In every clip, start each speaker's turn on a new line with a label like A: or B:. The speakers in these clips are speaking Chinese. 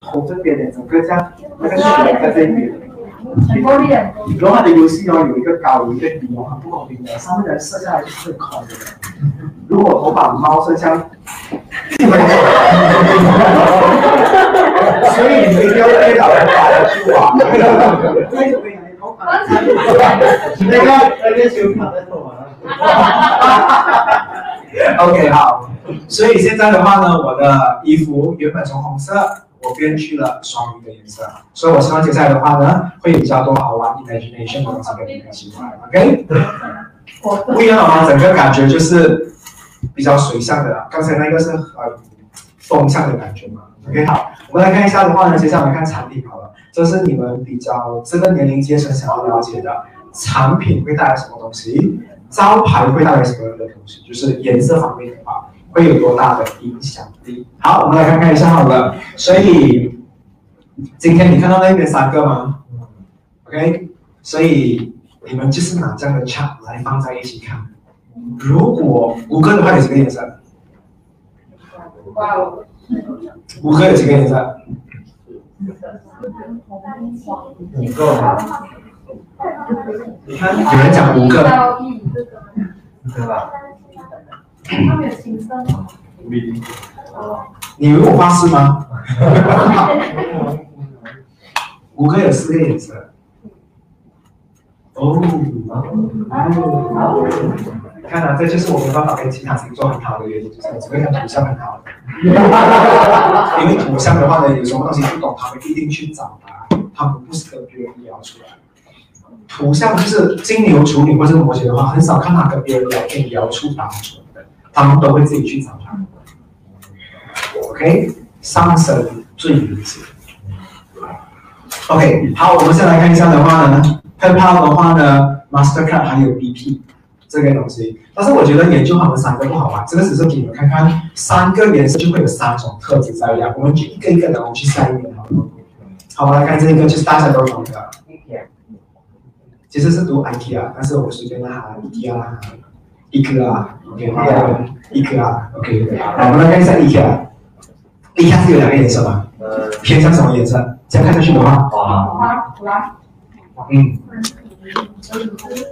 A: 头这边的整个这样，那个血在这边。
B: 很多脸。
A: 然后它的游戏哦有一个高有一个低哦，很不公平的，上面的人射下来就是空的。如果我把猫射向，所以你们一定要对老人打下去玩。那个那个球卡在头啊。OK 好，所以现在的话呢，我的衣服原本从红色，我编去了双鱼的颜色，所以我希望接下来的话呢，会比较多好玩 imagination 的东西跟你们一起玩，OK？不一样好吗？整个感觉就是比较水象的，刚才那个是很风向的感觉嘛，OK？好，我们来看一下的话呢，接下来看产品好了，这是你们比较这个年龄阶层想要了解的产品会带来什么东西。招牌会带来什么样的东西？就是颜色方面的话，会有多大的影响力？好，我们来看看一下好了。所以今天你看到那边三个吗？OK，所以你们就是拿这样的 chart 来放在一起看。如果五个的话有几个颜色？五个有几个颜色？五个。你看，有人讲五个，对吧？他们有青色吗？你以为我发誓吗？五个有四个颜色。哦，看啊，这就是我没办法跟其他星座很好的原因，就是只会看图像很好。因为图像的话呢，有什么东西不懂，他们一定去找他，他们不是跟别人聊出来。图像就是金牛、处女或者摩羯的话，很少看他跟别人聊天聊出答案，他们都会自己去找他。OK，上升最明显。OK，好，我们先来看一下的话呢，PayPal 的话呢，Mastercard 还有 BP 这个东西，但是我觉得研究他们三个不好玩，这个只是给你们看看，三个颜色就会有三种特质在里我们就一个一个的，我们去下一面好。我们来看这个，就是大家都懂的。其实是读 IT 啊但是我随便拉 IKEA 啦，IKEA，OK，一颗啊，OK，好，我们来看一下 IKEA，IKEA 是有两个颜色吧？呃，偏向什么颜色？这样看下去的话，黄，黄，嗯，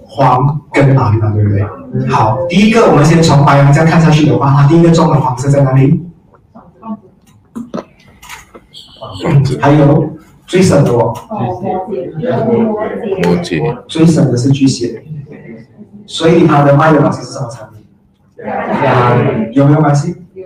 A: 黄跟蓝嘛，对不对？好，第一个我们先从白羊这样看下去的话，它第一个中的黄色在哪里？还有。最深的哦，摩羯，最深的是巨蟹，所以他的卖的老师是什么产品？有没有关系？有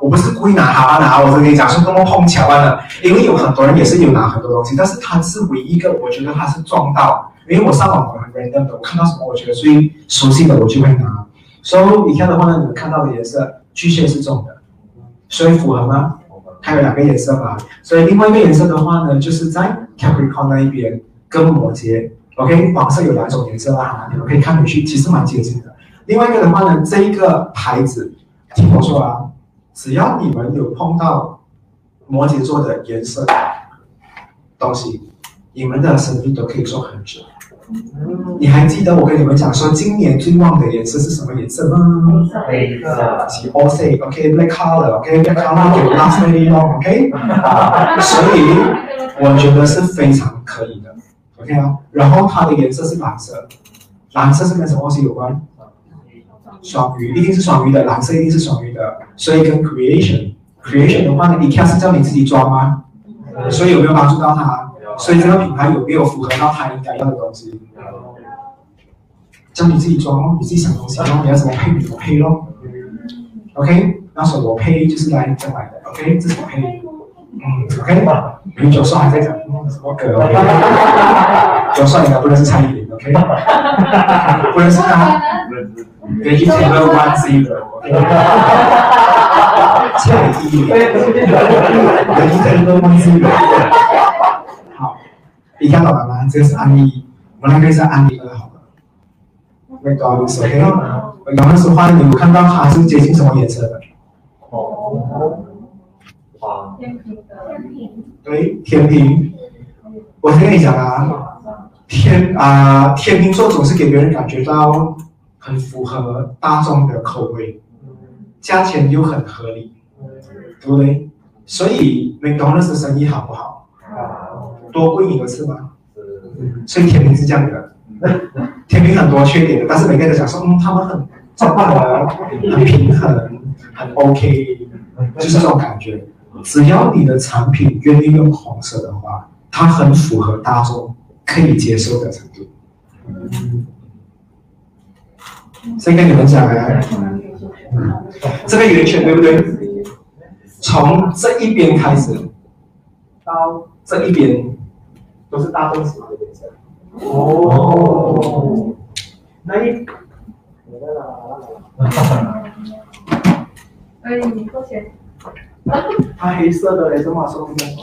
A: 我不是故意拿他拿，我跟你讲是那么碰巧的，因为有很多人也是有拿很多东西，但是他是唯一一个，我觉得他是撞到，因为我上网很 random 的，我看到什么我觉得最熟悉的我就会拿，所以你看的话呢，你们看到的颜色巨蟹是重的，所以符合吗？它有两个颜色吧，所以另外一个颜色的话呢，就是在 Capricorn 那一边跟摩羯，OK，黄色有两种颜色啦，你们可以看回去，其实蛮接近的。另外一个的话呢，这一个牌子，听我说啊，只要你们有碰到摩羯座的颜色的东西，你们的生意都可以说很久。你还记得我跟你们讲说，今年最旺的颜色是什么颜色吗？黑色。是 O C OK，black color，OK，black color 可以 last very long，OK。所以我觉得是非常可以的，OK 啊。然后它的颜色是蓝色，蓝色是跟什么东西有关？双鱼，一定是双鱼的，蓝色一定是双鱼的，所以跟 creation，creation 的话呢，你看是叫你自己装吗？所以有没有帮助到他？所以这个品牌有没有符合到他应该要的东西？叫你自己装哦，你自己想东西哦，你要怎么配怎么配咯。OK，那时候我配就是来你这买的，OK，这是配。嗯，OK，你九算还在讲什么歌？OK，九算应该不认识蔡依林，OK，不认识他。给一千个 One Zero，OK，蔡依林，给一千个 One Zero。你看到了吗？这是安利，我那个是安利二，好了。那个 OK，然后是话，你有看到他是接近什么颜色的？红，黄，天平天平。对，天平。我跟你讲啊，天啊，天平座总是给别人感觉到 很符合大众的口味，价钱又很合理，对不对？所以 McDonald's 的生意好不好？多过瘾的是吗？所以天平是这样的，天平很多缺点的，但是每个人都想说，嗯，他们很真的很平衡，很 OK，就是这种感觉。只要你的产品愿意用红色的话，它很符合大众可以接受的程度。先跟你们讲啊，这个圆圈对不对？从这一边开始到这一边都是大众喜欢的颜色。哦，那一，
B: 哎，你多钱？
A: 它黑色的嘞，怎么说不清楚？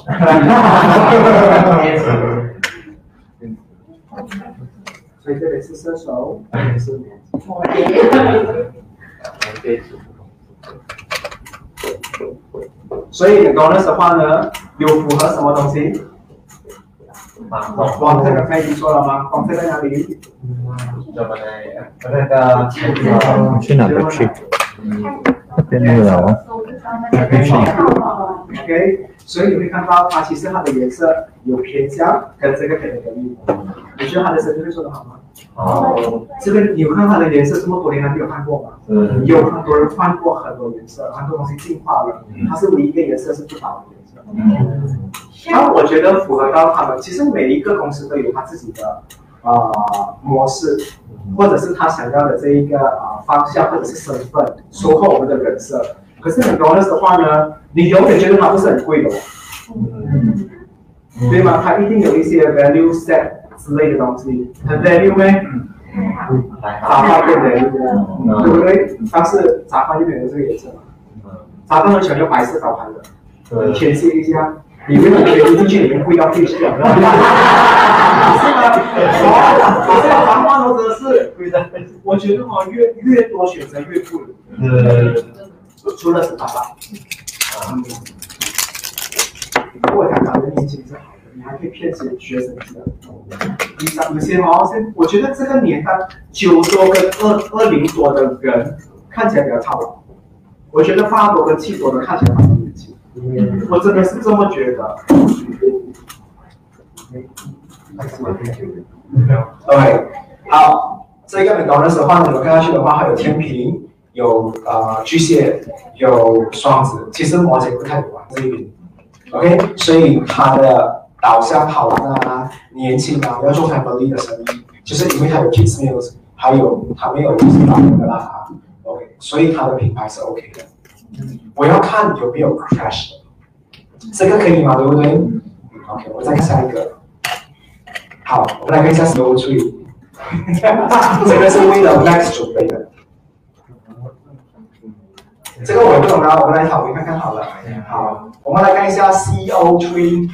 A: 所以这里是射手，这里是摩羯。所以 bonus 的话呢，有符合什么东西？光这个飞机说了吗？光这在哪里？
C: 那个去哪个去？那边没有啊。
A: OK，所以你会看到它其实它的颜色有偏向跟这个可能的一模。你觉得它的设计会做得好吗？
C: 哦，
A: 这个你有看它的颜色这么多年还没有换过吗？
C: 嗯，
A: 有很多人换过很多颜色，很多东西进化了，它是唯一一个颜色是不倒的颜色。
C: 嗯，
A: 那我觉得符合到他们，其实每一个公司都有他自己的呃模式，或者是他想要的这一个啊、呃、方向，或者是身份，收获我们的人设。可是很多的话呢，你永远觉得它不是很贵的哦，
C: 嗯，
A: 对吗？它一定有一些 value set 之类的东西，很 value 咩？杂饭店 value，对不对？但是杂饭就没有这个颜色嘛，杂饭很喜欢用白色招牌的。
C: 对，
A: 填写一下，里面的填进去里面贵到退掉，是吗？哦，这个防范都真的是，我觉得哦，越越多选择越贵，
C: 呃，
A: 除了是爸爸，嗯，如果香港的年轻是好的，你还可以骗些学生子的。你想有些哦，现我觉得这个年代九多跟二二零多的人看起来比较操劳，我觉得八多跟七多的看起来我真的是这么觉得。对，好，这个 McDonald's 的话，你们看下去的话，还有天平，有呃巨蟹，有双子，其实摩羯不太有啊这一边。OK，所以它的导向好玩啊，年轻啊，要做 family 的生意，就是因为它有 kids meals，还有它没有就是老人的啦。OK，所以它的品牌是 OK 的。我要看有没有 crash，这个可以吗？对不对？OK，我再看下一个。好，我们来看一下 slow tree，这个是为了 Max 准备的。这个我也不懂啊，我们来讨论看看好了。好，我们来看一下 CO tree。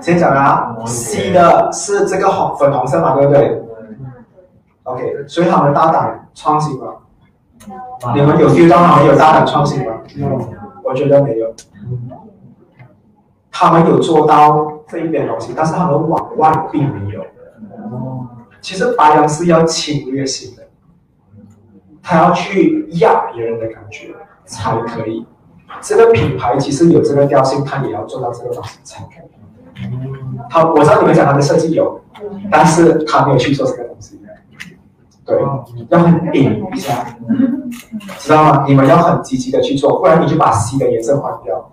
A: 先讲啊，C 的是这个红粉红色嘛，对不对？OK，所以他们大胆创新吗？你们有 feel 到他们有大胆创新吗？我觉得没有。他们有做到这一点东西，但是他们往外并没有。其实白羊是要侵略性的，他要去压别人的感觉才可以。这个品牌其实有这个调性，他也要做到这个东西才可以。他我知道你们讲他的设计有，但是他没有去做这个东西。对，要很顶一下，知道吗？你们要很积极的去做，不然你就把 C 的颜色换掉。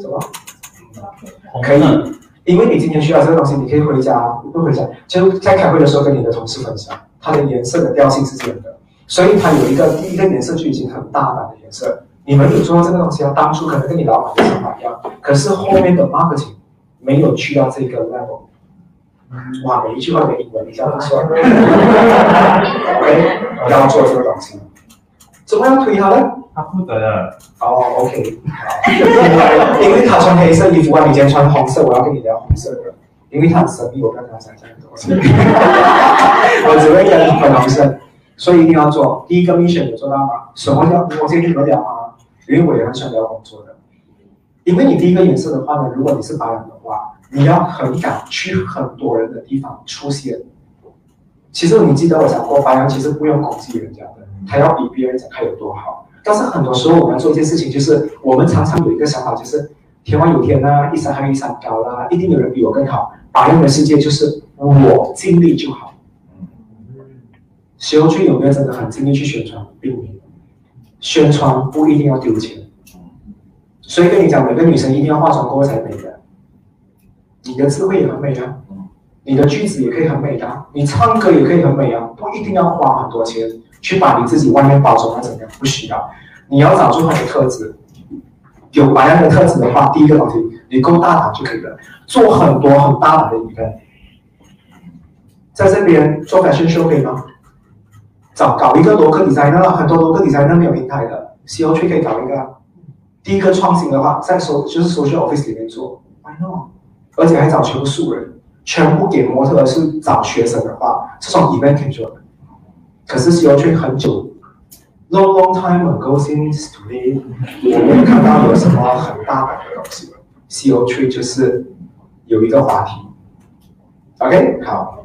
A: 什么？可以，因为你今天需要这个东西，你可以回家，不回家，就在开会的时候跟你的同事分享，它的颜色的调性是这样的，所以它有一个第一个颜色就已经很大胆的颜色。你们有做到这个东西啊？当初可能跟你老板的想法一样，可是后面的 marketing 没有去到这个 level。哇，每一句话的英文，你这样算，OK，我要做这个东西，怎么样推他呢？
C: 他负责的，
A: 哦，OK，好，因为他穿黑色衣服啊，你今天穿红色，我要跟你聊红色的，因为他很神秘，我不要跟他讲的东西，我只会跟你粉红色，所以一定要做。第一个 mission 有做到吗？什么叫我先跟你们聊啊？因为我也很喜欢聊工作的，因为你第一个颜色的话呢，如果你是白人的话，你要很敢去很多人的地方出现，其实你记得我讲过，白羊其实不用攻击人家的，他要比别人讲他有多好。但是很多时候我们做一件事情，就是我们常常有一个想法，就是天外有天呐，一山还有一山高啦，一定有人比我更好。白羊的世界就是我尽力就好。修君有没有真的很尽力去宣传？并没有，宣传不一定要丢钱。所以跟你讲，每个女生一定要化妆过后才美的。你的智慧也很美啊，你的句子也可以很美的，你唱歌也可以很美啊，不一定要花很多钱去把你自己外面包装的怎么样，不需要。你要找出很的特质，有白羊的特质的话，第一个东西，你够大胆就可以了，做很多很大胆的一个，在这边做 fashion show 可以吗？找搞一个罗克底材呢很多罗克 designer 没有平台的，C O 去可以搞一个。第一个创新的话，在收就是 social office 里面做，why not？而且还找全部素人，全部给模特是找学生的话，这种 event 可以做的。可是 C O 区很久，long long time ago since today，我没有看到有什么很大胆的东西。C O 区就是有一个话题，OK，好。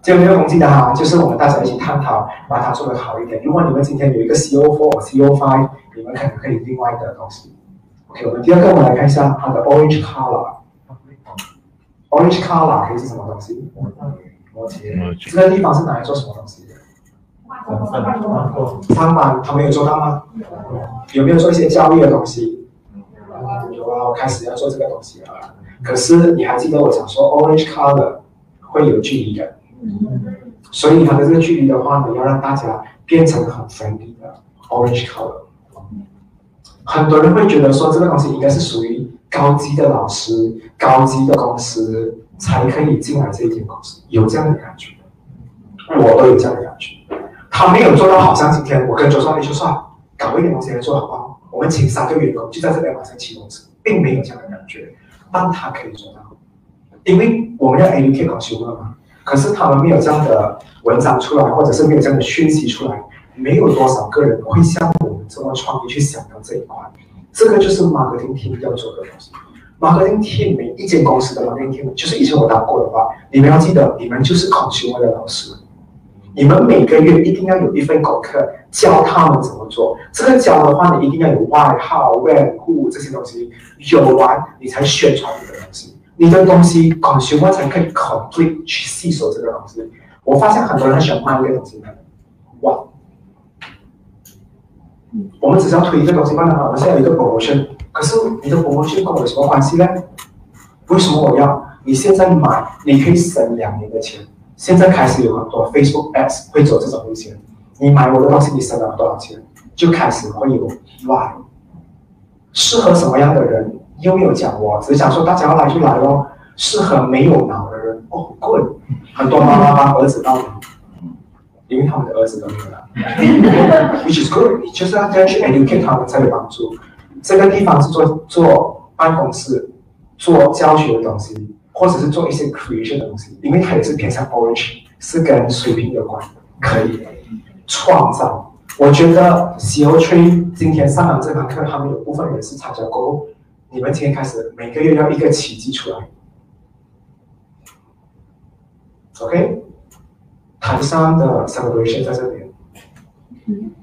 A: 这个没有统计的哈，就是我们大家一起探讨，把它做得好一点。如果你们今天有一个 CO four CO five，你们可能可以另外的东西。OK，我们第二个我们来看一下它的 orange color。Orange color 可以是什么东西？摩羯。这个地方是拿来做什么东西的？上班，他们有做到吗？有没有做一些教育的东西？有啊，我开始要做这个东西了。可是你还记得我讲说 orange color 会有距离的？所以它的这个距离的话呢，要让大家变成很 friendly 的 orange color。很多人会觉得说这个东西应该是属于高级的老师、高级的公司才可以进来这一间公司，有这样的感觉。我都有这样的感觉。他没有做到，好像今天我跟周少丽就算搞一点东西来做好不好？我们请三个员工就在这边马上启动车，并没有这样的感觉，但他可以做到，因为我们要 educate consumer 嘛。可是他们没有这样的文章出来，或者是没有这样的讯息出来，没有多少个人会像我们这么创意去想到这一块。这个就是 marketing team 要做的东西。marketing team 每一间公司的 marketing team，就是以前我当过的话，你们要记得，你们就是 consumer 的老师。你们每个月一定要有一份功课，教他们怎么做。这个教的话，你一定要有外号、外户这些东西，有完你才宣传你的东西。你的东西 consumer 才可以 complete 去吸收这个东西。我发现很多人很喜欢卖一个东西，哇！我们只是要推一个东西卖的话，我们现在有一个 promotion，可是你的 promotion 跟我有什么关系呢？为什么我要？你现在买，你可以省两年的钱。现在开始有很多 Facebook ads 会走这种路线，你买我的东西，你省了多少钱？就开始会有意外，适合什么样的人？又没有讲我，只是讲说大家要来就来咯。适合没有脑的人哦，贵。很多妈妈帮儿子报名，因为他们的儿子都没有了。Which is good，你就是要这样去 educate 他们才有帮助。这个地方是做做办公室、做教学的东西，或者是做一些 creation 的东西，因为它也是偏向 orange，是跟水平有关，可以创造。我觉得 c o Tree 今天上完这堂课，他们有部分人是参加过。你们今天开始每个月要一个奇迹出来，OK？台上的 celebration 在这边，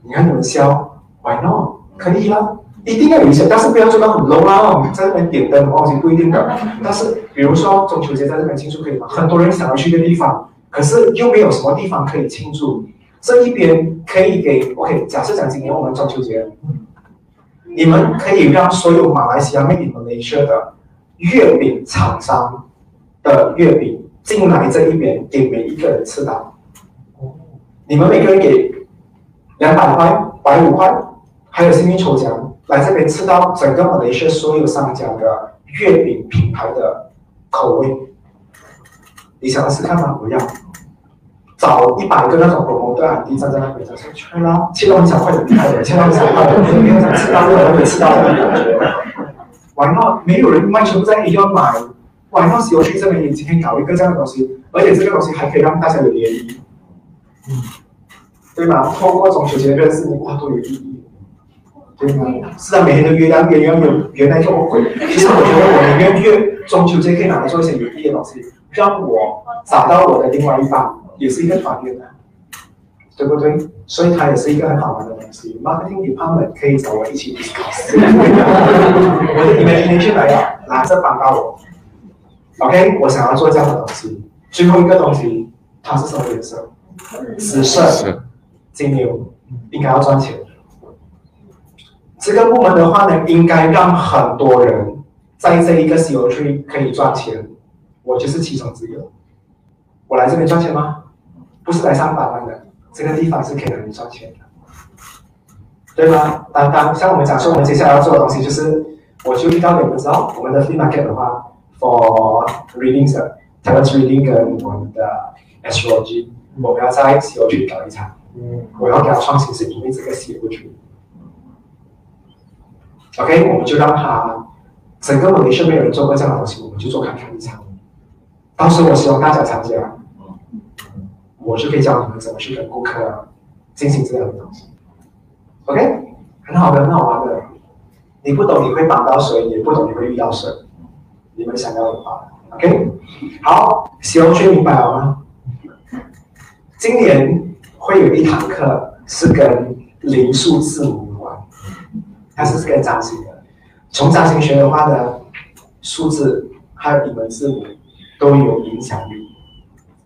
A: 你看你们笑，Why not？可以啦，一定要有一些，但是不要做到很 low 啦。在这边点灯，东西不一定的。但是比如说中秋节在这边庆祝可以吗？很多人想要去的地方，可是又没有什么地方可以庆祝。这一边可以给 OK？假设讲今年我们中秋节。你们可以让所有马来西亚 made in Malaysia 的月饼厂商的月饼进来这一边，给每一个人吃到。你们每个人给两百块、百五块，还有幸运抽奖，来这边吃到整个马来西亚所有商家的月饼品牌的口味。你想试看吗？不要。找一百个那种广播的安迪站在那边，就说去啦，切到很小块的，切到很小块的，没有想吃到这个，没吃到的感觉。完了，没有人完全不在意要买。完了，喜欢去这边，你今天搞一个这样的东西，而且这个东西还可以让大家有联谊，嗯，对吗？透过中秋节认识你，哇，多有意义，对吗？是啊，每天都约啊约约约，原来这么鬼。其实我觉得我宁愿约中秋节可以拿来做一些有意义的东西，让我找到我的另外一半。也是一个团圆的，对不对？所以它也是一个很好玩的东西。Marketing department 可以找我一起 discuss。我的 imagination 来了，拿着帮到我。OK，我想要做这样的东西。最后一个东西，它是什么颜色？紫色。金牛应该要赚钱。这个部门的话呢，应该让很多人在这一个 CO 区可以赚钱。我就是其中之一。我来这边赚钱吗？不是来上班的，这个地方是可以让你赚钱的，对吗？当当像我们讲说，我们接下来要做的东西就是，我就遇到你们知道，我们的 free market 的话，for readings 的 talent reading 跟我们的 astrology，我们要在西游区搞一场，嗯，我要给他创新，是因为这个西游区。OK，我们就让他整个马来西亚没有人做过这样的东西，我们就做看看一场。到时我希望大家参加，我是可以教你们怎么去跟顾客进行这样的东西。OK，很好的，很好玩的。你不懂你会帮到谁，也不懂你会遇到谁。你们想要的话，OK，好，希望去明白了吗？今年会有一堂课是跟零数字母有关，它是跟占星的。从占星学的话呢，数字还有你们字母。都有影响力。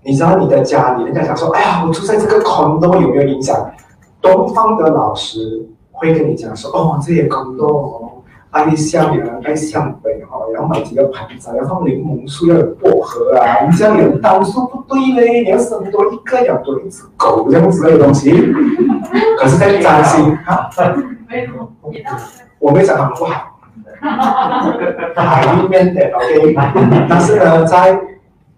A: 你知道你的家里，人家讲说，哎呀，我住在这个空洞有没有影响？东方的老师会跟你讲说，哦，这些空洞哦，爱向南，爱向北哦，要买几个盆栽，要放柠檬树，要有薄荷啊。你这样有道数不对嘞，你要生多一个，要多一只狗这样子的东西。可是在占星啊，我没想他们不好。海里面的 OK，但是呢，在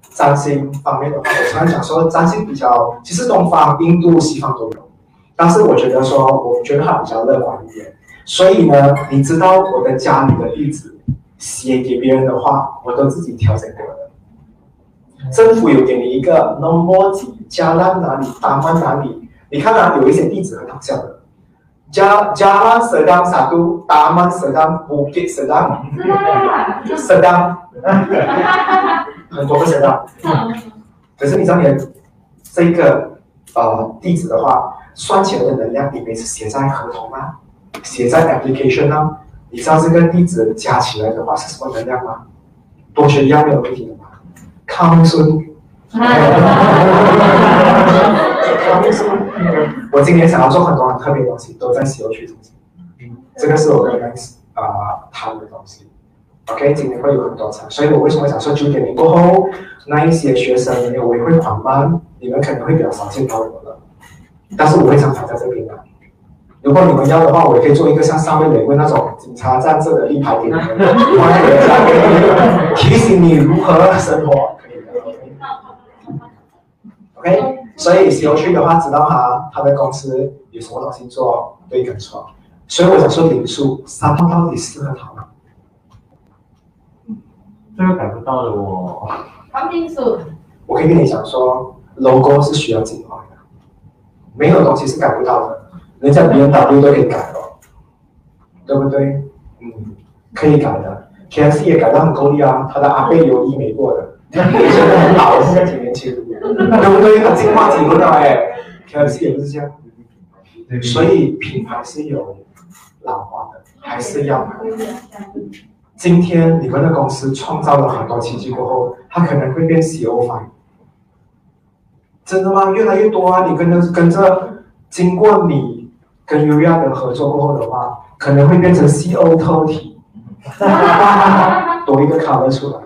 A: 占星方面的话，我常常讲说，占星比较，其实东方、印度、西方都有，但是我觉得说，我觉得它比较乐观一点。所以呢，你知道我的家里的地址写给别人的话，我都自己调整过的。政府有给你一个 number 几，加拉哪里，大曼哪里，你看啊，有一些地址很好笑的。加加拉色当啥都大曼色当不给色当，色当，很多个色当。可是你知道，你这个呃地址的话，算起来的能量，你每次写在合同吗？写在 application 呢？你知道这个地址加起来的话是什么能量吗？多学一样没有问题的嘛？康孙。我今年想要做很多很特别的东西，都在西游区中心。这个是我跟 Max 啊谈的东西。OK，今年会有很多场，所以我为什么想说九点零过后那一些学生我也会缓慢，你们可能会比较少见到我了。但是我会常常在这边的。如果你们要的话，我也可以做一个像上面美国那种警察站这的立牌给你们，提醒你如何生活。OK，所以 C O 区的话，知道他他的公司有什么东西做，对跟错。所以我想说，林叔三号到底适合他吗？
C: 这个改不到的哦。
B: 黄金数。
A: 我可以跟你讲说，logo 是需要进化的，没有东西是改不到的。人家别人 W 都可以改了，对不对？嗯，可以改的。K S 也改的很够力啊，他的阿贝有医美过的。现在很老了，现在挺年轻，对不对？他进化挺多的哎，K F C 也不是这样，所以品牌是有老化的，还是要买。今天你们的公司创造了很多奇迹过后，它可能会变 C O 方，真的吗？越来越多啊！你跟着跟着，经过你跟 U 亚的合作过后的话，可能会变成 C O 特体，多一个卡了出来。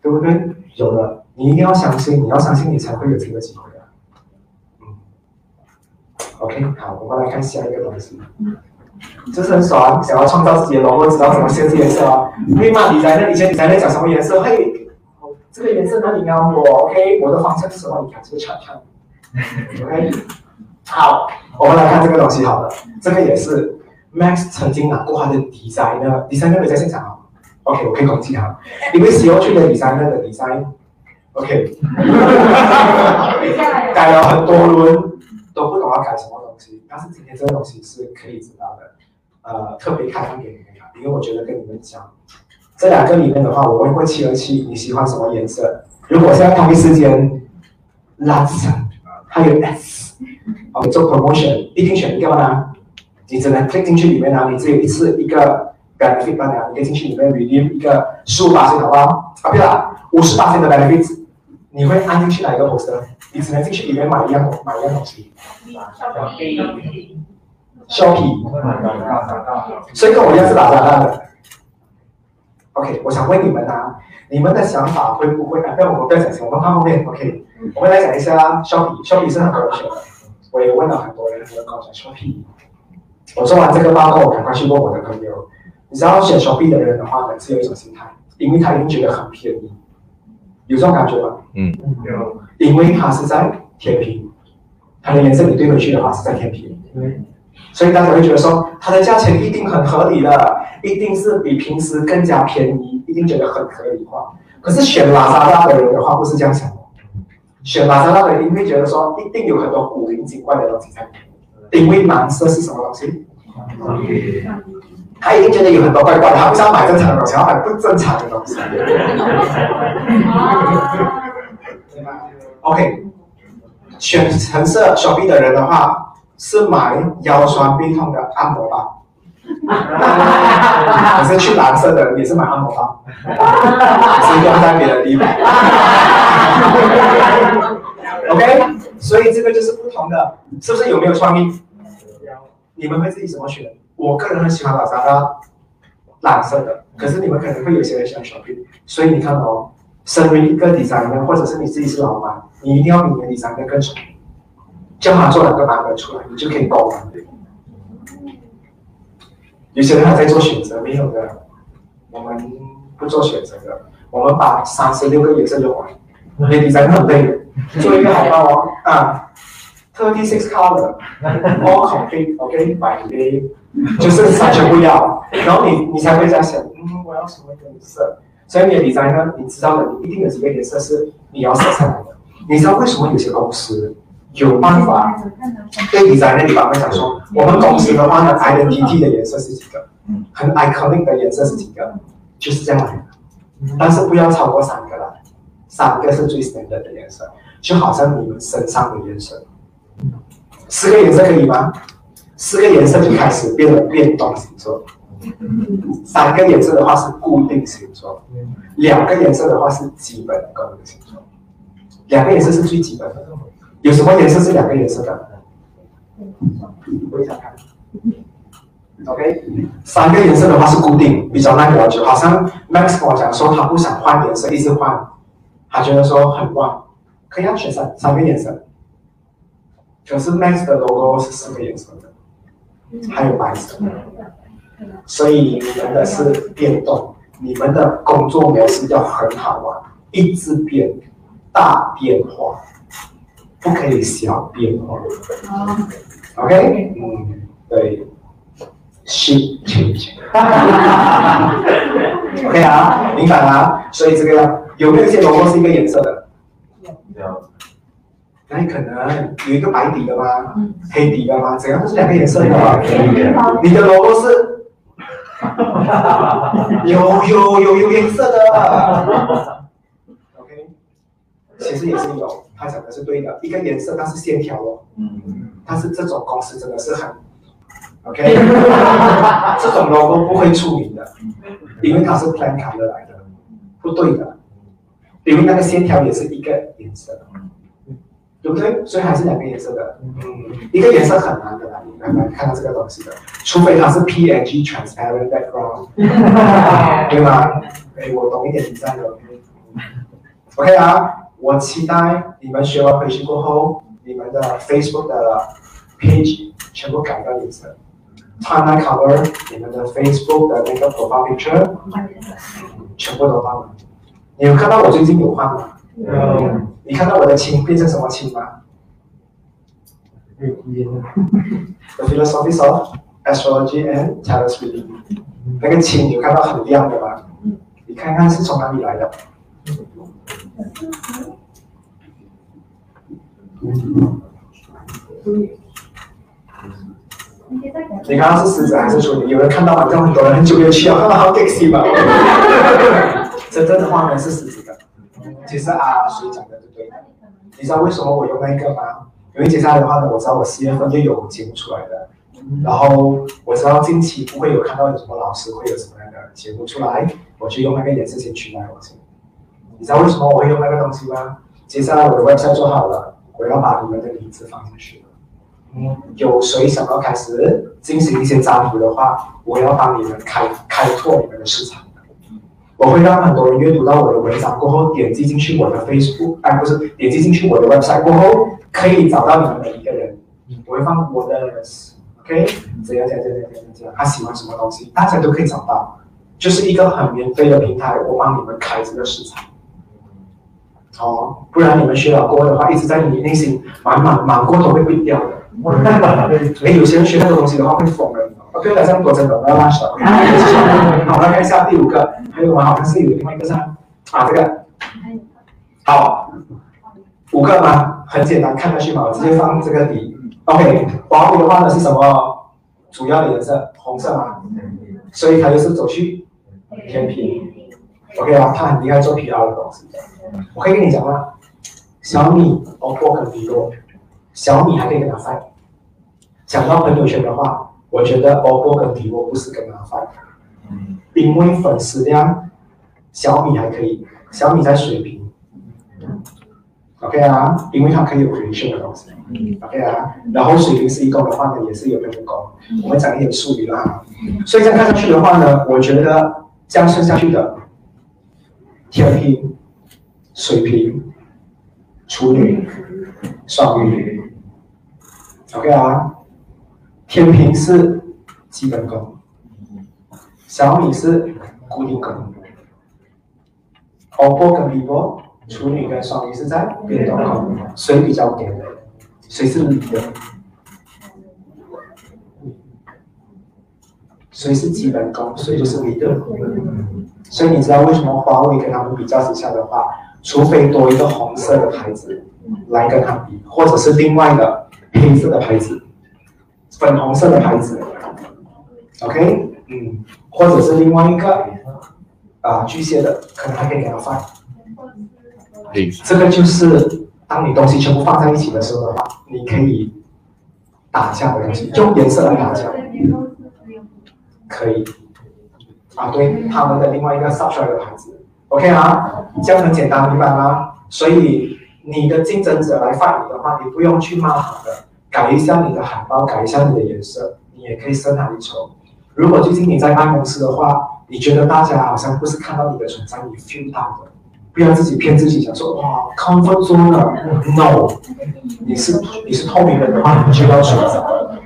A: 对不对？有了，你一定要相信，你要相信，你才会有这个机会啊。嗯，OK，好，我们来看下一个东西。就是很爽，想要创造自己的 logo，知道怎么设计颜色啊？可以吗？你在那以前你在那讲什么颜色？嘿，这个颜色哪里撩我？OK，我的方向是什么？你看这个圈圈。OK，好，我们来看这个东西。好了，这个也是 Max 曾经拿过他的 designer，designer 在现场啊。OK，我可以攻击他，因为 C O 去的 designer 的 design，OK，改了很多轮，都不懂要改什么东西。但是今天这个东西是可以知道的，呃，特别开放给你们看，因为我觉得跟你们讲，这两个里面的话，我会会七二七，你喜欢什么颜色？如果现在同一时间 lots，还有 s。OK，做 promotion 一定选一个呢？你只能 click 进去里面呢，你只有一次一个 benefit 罢了，你可以进去里面 redeem 一个十五八千，好不好？啊，对了，五十八千的 benefit，你会按进去哪一个 poster？你只能进去里面买一样买一样东西。Shopee，所以跟我一样是打炸弹的。OK，我想问你们啊，你们的想法会不会？啊，不要我们不要讲钱，我们看后面。OK，我们来讲一下 Shopee，Shopee 是很多人选的，我也问了很多人，很多人跟我讲 Shopee。我做完这个报告，我赶快去问我的朋友。你知道选 Shopee 的人的话呢，是有一种心态，因为他已经觉得很便宜，有这种感觉吗？
C: 嗯，
A: 有。因为它是在天平，它的颜色你对回去的话是在天平。嗯。所以大家会觉得说，它的价钱一定很合理的，一定是比平时更加便宜，一定觉得很合理化。可是选拉萨大的人的话，不是这样想的。选拉萨大的人，因为觉得说，一定有很多古灵精怪的东西在里面。因为蓝色是什么东西？他一定觉得有很多怪怪的，他不想买正常的东西，要买不正常的东西。OK，选橙色手臂的人的话。是买腰酸背痛的按摩棒，可是去蓝色的也是买按摩棒，是用在别的地方。OK，所以这个就是不同的，是不是有没有创意？你们会自己怎么选？我个人很喜欢老沙的蓝色的，可是你们可能会有些人喜欢小臂，所以你看哦，身为一个底商呢或者是你自己是老板，你一定要比你的 designer 更熟。叫他做两个版本出来，你就可以购买。有些人还在做选择，没有的，我们不做选择的，我们把三十六个颜色用完。你第三个很累的，做一个海报哦啊，thirty six color，all complete，OK，百类，就是三全不要，然后你你才会在想，嗯，我要什么颜色？所以你的第三个，你知道的，你一定有几个颜色是你要设下来的。你知道为什么有些公司？有办法，对比在那地方会想说，我们公司的话呢，identity 的颜色是几个？很 iconic 的颜色是几个？就是这样来的，但是不要超过三个了，三个是最 standard 的颜色，就好像你们身上的颜色，四个颜色可以吗？四个颜色就开始变了变动星座，三个颜色的话是固定星座，两个颜色的话是基本功能星座，两个颜色是最基本的。有什么颜色是两个颜色的？我也想看。OK，三个颜色的话是固定，比较耐比较久。好像 Max 跟我讲说他不想换颜色，一直换，他觉得说很乱。可以要选三三个颜色。可是 Max 的 logo 是四个颜色的，还有白色。所以你们的是变动，你们的工作模式要很好玩，一直变，大变化。不可以小变化，OK，嗯，对，shift change，OK 啊，明白吗？所以这个有没有一些 logo 是一个颜色的？有，那你可能有一个白底的吗？黑底的吗？怎样都是两个颜色的。你的 logo 是，有有有有颜色的，OK，其实也是有。他讲的是对的，一个颜色，但是线条哦，嗯，但是这种公司真的是很，OK，这种 logo 不会出名的，因为它是 plan color 来的，不对的，因为那个线条也是一个颜色，对不对？所以还是两个颜色的，嗯，一个颜色很难的来，来来看到这个东西的，除非它是 PNG transparent background，对吗？哎，我懂一点 design 的，OK 啊。我期待你们学完培训过后，你们的 Facebook 的 page 全部改掉颜色，timeline color，你们的 Facebook 的那个 profile picture 全部都换了。你有看到我最近有换吗？有。你看到我的青变成什么青吗？The philosophy of astrology and tarot reading。那个青有看到很亮的吗？你看看是从哪里来的？你刚刚是狮子还是处女？有人看到吗？这样很多人很久没有去啊，好 sexy 吧？真正的画面是狮子的。其实啊，谁讲的对不对？你知道为什么我用那个吗？因为接下来的话呢，我知道我四月份就有节目出来的，然后我知道近期不会有看到有什么老师会有什么样的节目出来，我就用那个颜色先取代我先。你知道为什么我会用那个东西吗？接下来我的 website 做好了，我要把你们的名字放进去了。嗯，有谁想要开始进行一些占卜的话，我要帮你们开开拓你们的市场。我会让很多人阅读到我的文章过后，点击进去我的 Facebook，哎，不是，点击进去我的 website 过后，可以找到你们每一个人。我会放我的 OK，怎样怎样怎样怎样怎样，他喜欢什么东西，大家都可以找到，就是一个很免费的平台，我帮你们开这个市场。哦，不然你们学了过的话，一直在你内心满满满过头会毁掉的。哎，有些人学那个东西的话会疯的。OK，了，这样多真的，我要拉手。好，来看一下第五个，还有吗？好像是有另外一个是啊，这个。好，五个吗？很简单，看下去嘛，我直接放这个底。OK，华为的话呢是什么？主要的颜色红色嘛，所以它就是走去天平。OK 啊，它很厉害做 PR 的东西。我可以跟你讲吗，小米、OPPO 跟 vivo，小米还可以跟他 fight。讲到朋友圈的话，我觉得 OPPO 跟 vivo 不是跟他 fight，因为粉丝量，小米还可以，小米在水平。OK 啊，因为它可以有回收的东西。OK 啊，然后水平是一个的话呢，也是有分工。我们讲一点术语啦。所以这样看上去的话呢，我觉得这样算下去的，天平。水瓶、处女、双鱼，OK 啊。天平是基本功，小米是固定功，OPPO 跟 vivo，处女跟双鱼是在变动功，谁比较点的？谁是你的？谁是基本功？谁就是你的。所以你知道为什么华为跟他们比较之下的话？除非多一个红色的牌子来跟它比，或者是另外的黑色的牌子、粉红色的牌子，OK，嗯，或者是另外一个啊巨蟹的，可能还可以给他放。这个就是当你东西全部放在一起的时候的话，你可以打架的东西，用颜色来打架，可以啊，对，他们的另外一个杀出来的牌子。OK 啊，这样很简单，明白吗？所以你的竞争者来犯你的话，你不用去骂他的，改一下你的海报，改一下你的颜色，你也可以胜他一筹。如果最近你在办公室的话，你觉得大家好像不是看到你的存在，你 feel 到的，不要自己骗自己，想说哇，comfort zone，no，你是你是透明人的话，你就要选择，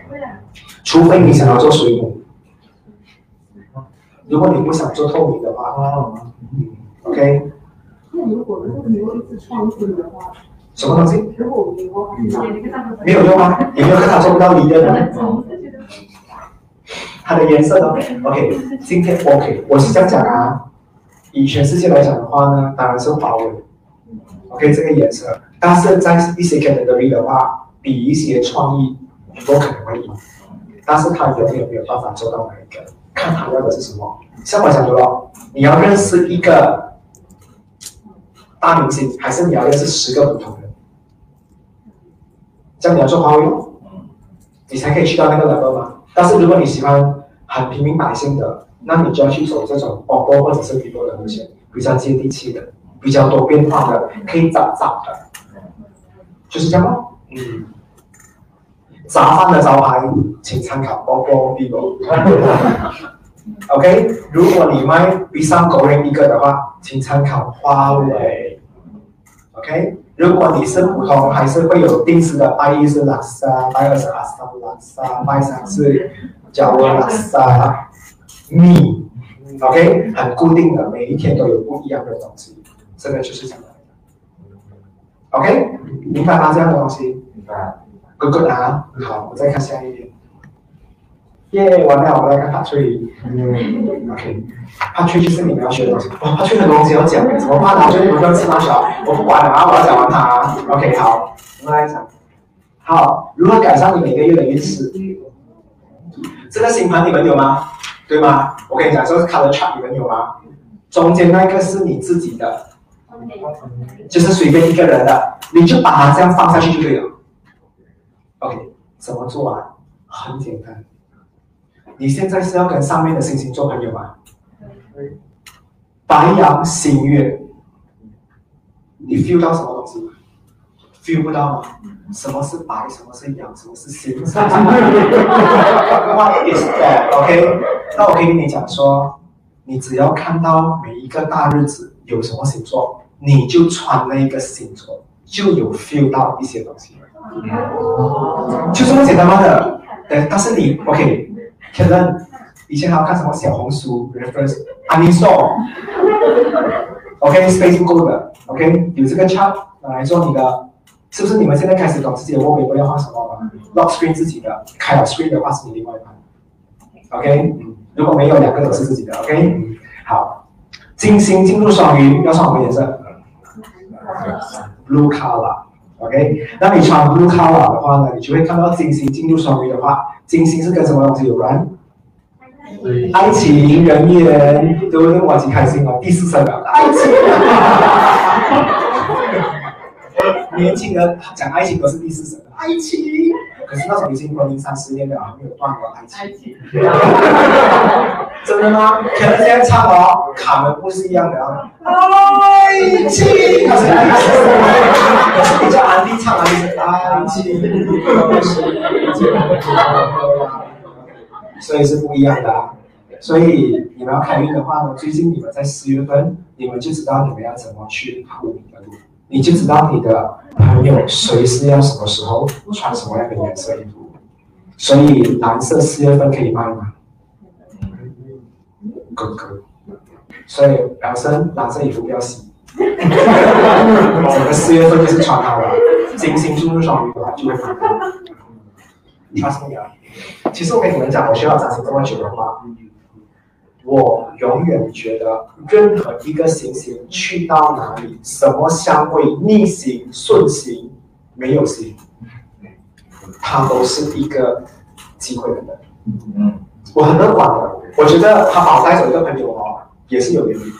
A: 除非你想要做水母，如果你不想做透明的话，嗯。OK。那如果如果你一直创新的话，什么东西？如果我没有用啊，有没有看他做不到你的呢？它的颜色呢？OK，今天 OK，我是这样讲啊。以全世界来讲的话呢，当然是华为。OK，这个颜色，但是在一些 category 的话，比一些创意都可能会赢，但是它永远没有办法做到那一个，看他要的是什么。像我讲的咯，你要认识一个。大明星还是你要认识十个普通人，这样你要做华为，你才可以去到那个 level 吗？但是如果你喜欢很平民百姓的，那你就要去走这种广播或者是 vivo 的路线，比较接地气的，比较多变化的，可以找找的，就是这样吗？嗯，杂饭的招牌，请参考 OPPO、vivo。OK，如果你卖比上狗人一个的话，请参考华为。OK，如果你是普通，还是会有定时的，拜一是拉萨，拜二是阿萨拉萨，拜三是加罗拉萨米。OK，很固定的，每一天都有不一样的东西，这个就是这样的。OK，明白吗？这样的东西。明白。Good good 啊，好，我再看下一页。耶，完了，我来看 Part Three。嗯，OK，Part Three 就是你们要学的东西。哇，Part Three 很多东西要讲，怎么办呢？最近不是要吃大小，我不管了啊，我要讲完它。OK，好，我们来讲。好，如何改善你每个月的运势？这个星盘你们有吗？对吗？我跟你讲，这个 Color Chart 你们有吗？中间那个是你自己的就是随便一个人的，你就把它这样放下去就对了。OK，怎么做啊？很简单。你现在是要跟上面的星星做朋友吗？白羊星月，你 feel 到什么东西吗？feel 不到吗？什么是白？什么是羊？什么是星？What is that？OK？那我可以跟你讲说，你只要看到每一个大日子有什么星座，你就穿那一个星座，就有 feel 到一些东西。就这么简单吗的？对，但是你 OK？可能以前还要看什么小红书 reference，uninstall，OK，Facebook 的，OK，有这个 chat 来做你的，是不是？你们现在开始懂自己的 wallpaper 要画什么吗？Lock screen 自己的，开了 screen 的话是你另外一半，OK，如果没有两个都是自己的，OK，好，金星进入双鱼要上什么颜色？Blue color，OK，那你穿 blue color 的话呢，你就会看到金星进入双鱼的话。金星是跟什么东西有关？爱情、人缘，对不对？我挺开心哦。第四声了，爱情。年轻人讲爱情都是第四声，爱情。可是那种已经婚姻三十年了，还没有断过爱情。真的吗？可能现在唱哦，卡门不是一样的啊。爱情。可是你叫安迪唱，安迪是爱情。所以是不一样的啊。所以你们要开运的话呢，最近你们在四月份，你们就知道你们要怎么去铺你的路，你就知道你的朋友随时要什么时候穿什么样的颜色衣服。所以蓝色四月份可以卖吗？哥哥，所以男生蓝色衣服不要洗。整个四月份就是穿它了。金星进入双鱼的话就会反弹。穿什么呀？其实我跟你们讲，我需要展示这么久的话，我永远觉得任何一个行星去到哪里，什么相位逆行、顺行、没有行，它都是一个机会的人。嗯，我很乐观的，我觉得他把我带走一个朋友哦，也是有原因的；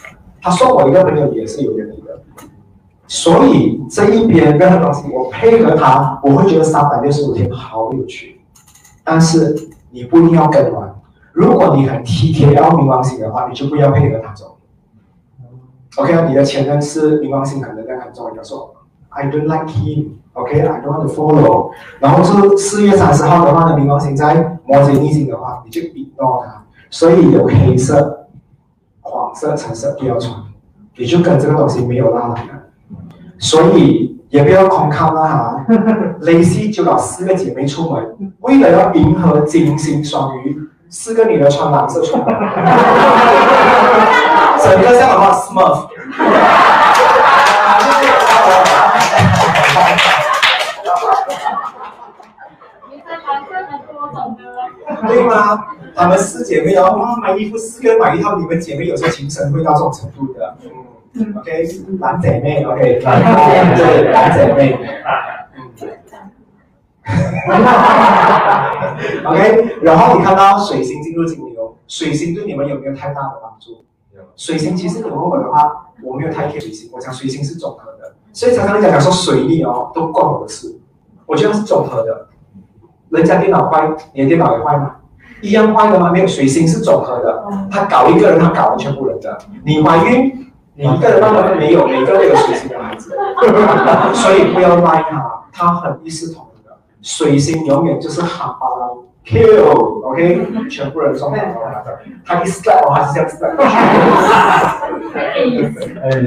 A: 他送我一个朋友也是有原因的。所以这一边任何东西，我配合他，我会觉得三百六十五天好有趣。但是你不一定要跟完。如果你很体贴要冥王星的话，你就不要配合他走。OK，你的前任是冥王星，可能在很重要，说 I don't like him，OK，I don't want to follow。然后是四月三十号的话呢，冥王星在摩羯逆行的话，你就 ignore 他。所以有黑色、黄色、橙色不要穿，你就跟这个东西没有拉来了。所以也不要空看了哈，lazy 就搞四个姐妹出门，为了要迎合金星双鱼，四个女的穿蓝色出门，整个像的话？smurf，对吗？她们四姐妹哦，哇，买衣服四个买一套，你们姐妹有时候情深会到这种程度的。嗯。OK，蓝姐妹，OK，蓝对蓝姐妹 OK，然后你看到水星进入金牛，水星对你们有没有太大的帮助？水星其实你问我的话，我没有太 care 水星，我讲水星是综合的，所以常常人家讲说水逆哦，都关我的事，我觉得是综合的。人家电脑坏，你的电脑也坏吗？一样坏的吗？没有，水星是综合的，他搞一个人，他搞了全部人的。你怀孕？你一个人妈妈没有，每个都有水星的孩子，所以不要赖他，他很一视同。水星永远就是哈巴拉 kill，OK，全部人送他的，他一 slap 我还是这样子的。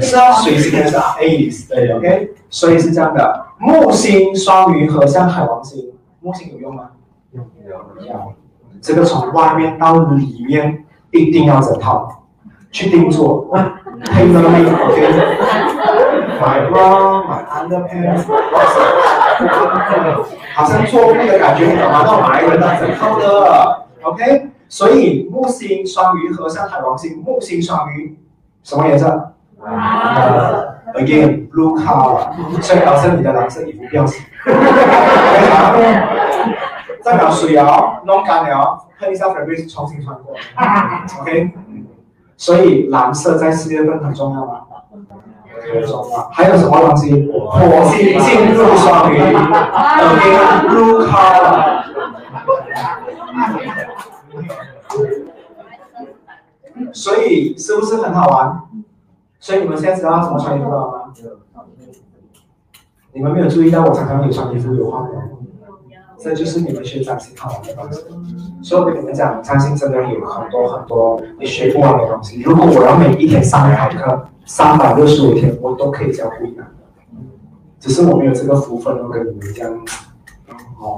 A: 是啊，水星是 Ace，对，OK，所以是这样的。木星双鱼和像海王星，木星有用吗？有有有。这个从外面到里面一定要整套，去定做。tailor-made，OK，my bra，my underpants，好像错误的感觉，你懂吗？那买人的整套的，OK，所以木星双鱼和上海王星，木星双鱼什么颜色？蓝，again，blue color，所以表示你的蓝色衣服不要洗，再表水哦，弄干了，喷一下粉被重新穿过，OK。所以蓝色在四月份很重要吗？还有什么东西？火星进入双鱼，OK，blue color。所以是不是很好玩？所以你们现在知道怎么穿衣服了吗？你们没有注意到我常常有穿衣服有化妆，这就是你们学占星好玩的方式。所以我跟你们讲，占星真的有很多很多你学不完的东西。如果我要每一天上一堂课，三百六十五天，我都可以教不一样的。只是我没有这个福分，我跟你们讲，哦，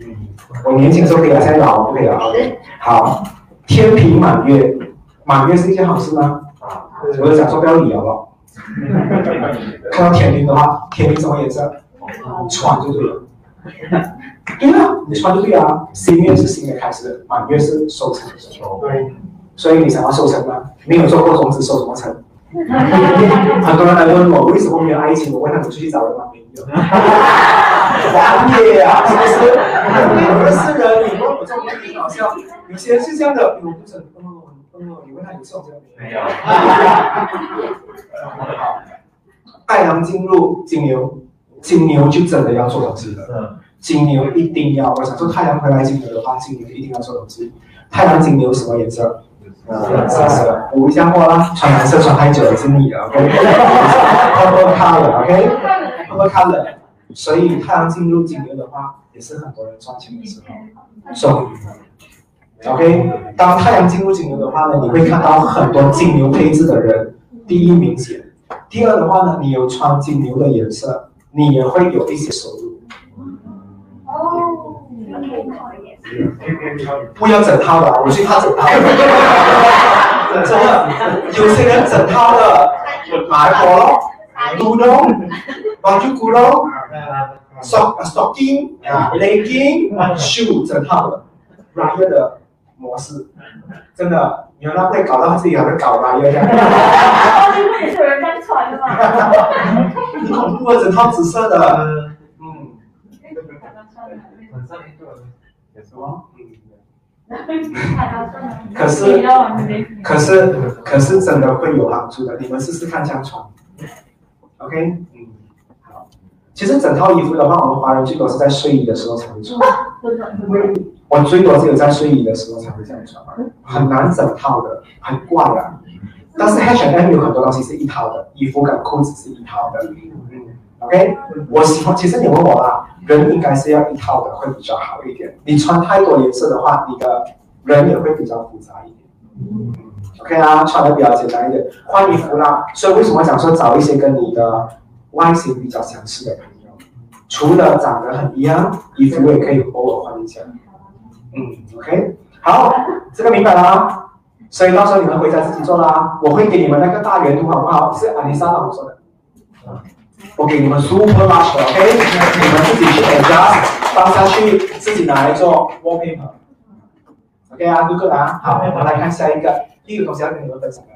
A: 嗯，我年轻的时候可以啊，现在老了不可以了。好，天平满月，满月是一件好事吗？啊，我就讲说不要理了。看到天平的话，天平什么颜色？穿就对了。对啊，你穿就对啊。新月是新的开始，满月是收成的时候。对。所以你想要收成吗？没有做过种子，收什么成？很多人来问我为什么没有爱情，我问他们出去找人吗？没有。狂野啊，是不是？不是人，你问我这种问题搞笑。有些人是这样的，我不是，嗯嗯，你问他有这种没有。好，太阳进入金牛，金牛就真的要做投资了。金牛一定要，我想说太阳回来金牛的话，金牛一定要做投资。太阳金牛什么颜色？蓝色。补一下货啦，穿蓝色穿太久了是腻了。OK，Purple color，OK，Purple color。所以太阳进入金牛的话，也是很多人赚钱的时候。收 OK，当太阳进入金牛的话呢，你会看到很多金牛配置的人，第一明显。第二的话呢，你有穿金牛的颜色，你也会有一些收入。不要整套的，我最怕整套。真的，有些人整套的，买火古龙，把就古龙，sock stocking legging shoe 整套的，right 的。模式，真的，有人会搞到自己还会搞吧？有点。
B: 哦，你不也是有人这样穿的吗？
A: 很恐怖，整套紫色的。嗯。可是，可是，可是真的会有帮助的。你们试试看这样穿。OK，嗯，好。其实整套衣服的话，我们华人最多是在睡衣的时候才会穿。我最多只有在睡衣的时候才会这样穿，很难整套的，很怪啊。但是 H&M 有很多东西是一套的，衣服跟裤子是一套的。嗯，OK，我喜欢。其实你问我啦，人应该是要一套的会比较好一点。你穿太多颜色的话，你的人也会比较复杂一点。，OK 啊，穿的比较简单一点，换衣服啦。所以为什么讲说找一些跟你的外形比较相似的朋友？除了长得很一样，衣服也可以偶尔换一下。嗯，OK，好，这个明白了吗？所以到时候你们回家自己做啦。我会给你们那个大圆图，好不好？是阿丽莎老师说的。我给你们 super large，OK，你们自己去 adjust，放下去，自己拿来做 wallpaper。OK 啊，哥哥啊，好，我们来看下一个，第一个东西要跟你们分享的。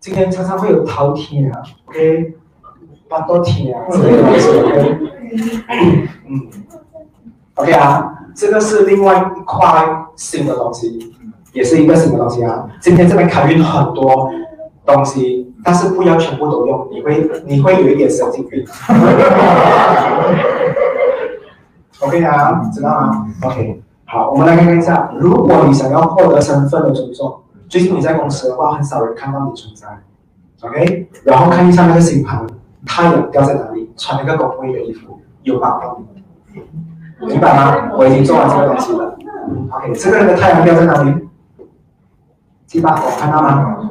A: 今天常常会有饕餮啊，OK，巴多餮啊之类的东西，OK，嗯，OK 啊。这个是另外一块新的东西，也是一个新的东西啊。今天这边开运很多东西，但是不要全部都用，你会你会有一点神经病。OK 啊，知道吗？OK，好，我们来看一下，如果你想要获得身份的尊重，最近你在公司的话，很少人看到你存在。OK，然后看一下那个星盘，太阳掉在哪里，穿那个工位的衣服，有帮到你。明白吗？我已经做完这个东西了。OK，这个人的太阳掉在哪里？第八我看到吗？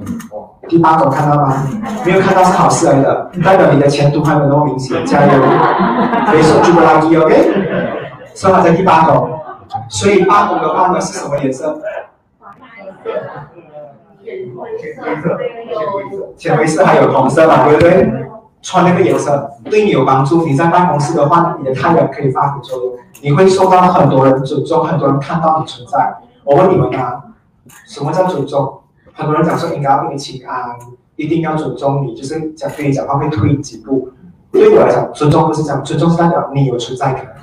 A: 第八种看到吗？没有看到是好事来的，代表你的前途还没有那么明显，加油！别说朱古力，OK？生活在第八种，所以八种的话呢是什么颜色？浅灰色浅灰色还有红色嘛，对不对？穿那个颜色对你有帮助。你在办公室的话，你的太阳可以发挥作用，你会受到很多人尊重，很多人看到你存在。我问你们啊，什么叫尊重？很多人讲说应该要跟你请安，一定要尊重你，就是讲跟你讲话会退几步。对我来讲，尊重不是这样，尊重是代表你有存在感。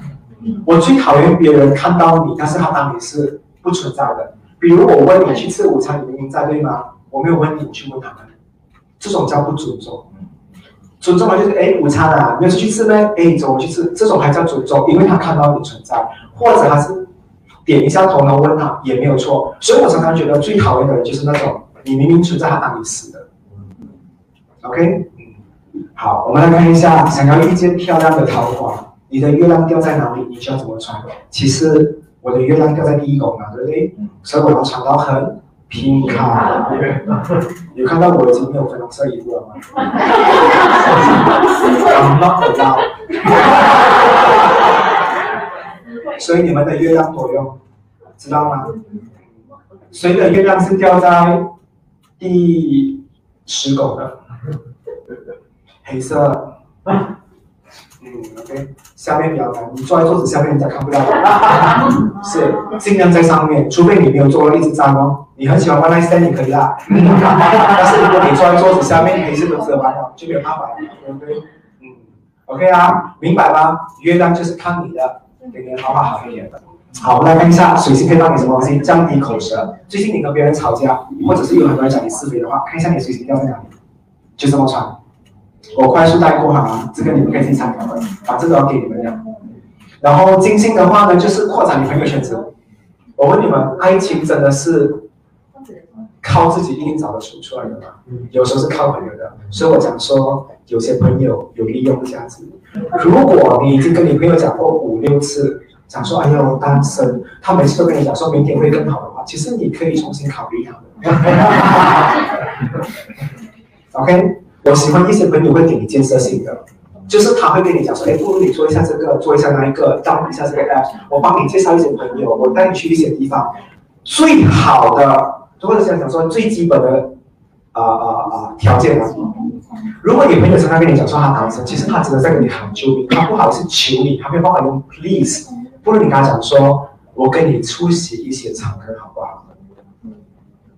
A: 我最讨厌别人看到你，但是他当你是不存在的。比如我问你去吃午餐，你明明在对吗？我没有问你，你去问他们，这种叫不尊重。尊重嘛，就是哎，午餐啊，没有出去吃咩？哎，走，我去吃，这种还叫尊重，因为他看到你存在，或者他是点一下头，然后问他也没有错。所以我常常觉得最讨厌的人就是那种你明明存在，他当你死的。OK，好，我们来看一下，想要遇见漂亮的桃花，你的月亮掉在哪里？你需要怎么穿？其实我的月亮掉在第一宫嘛，对不对？所以我要穿到很平卡。有看到我已经没有粉红色衣服了吗。所以你们的月亮多用，知道吗？谁的月亮是掉在第十狗的？黑色。嗯，OK，下面比较难，你坐在桌子下面，人家看不到。是，尽量在上面，除非你没有做到一直站哦。你很喜欢 one night stand，你可以啦。但是如果你坐在桌子下面，黑色都遮完了，就没有办法了，对不对？嗯，OK 啊，明白吗？月亮就是看你的，给你好好好一点的。好，我们来看一下水星可以帮你什么东西？降低口舌。最近你跟别人吵架，或者是有很多人讲你是非的话，看一下你的水星掉在哪里，就这么穿。我快速带过哈，这个你们可以自己参考的，把这个要给你们的。然后金星的话呢，就是扩展你朋友圈子。我问你们，爱情真的是靠自己一定找得出出来的吗？有时候是靠朋友的。所以我讲说，有些朋友有利用价值。如果你已经跟你朋友讲过五六次，讲说哎呦单身，他每次都跟你讲说明天会更好的话，其实你可以重新考虑他的。OK。我喜欢一些朋友会给你建设性的，就是他会跟你讲说，哎，不如你做一下这个，做一下那一个，当一下这个 app，我帮你介绍一些朋友，我带你去一些地方，最好的或者想想说最基本的啊啊啊条件。如果你朋友常常跟你讲说他单身，其实他真的在跟你喊救命，他不好是求你，他没有办法用 please，不如你跟他讲说，我跟你出席一些场合好不好？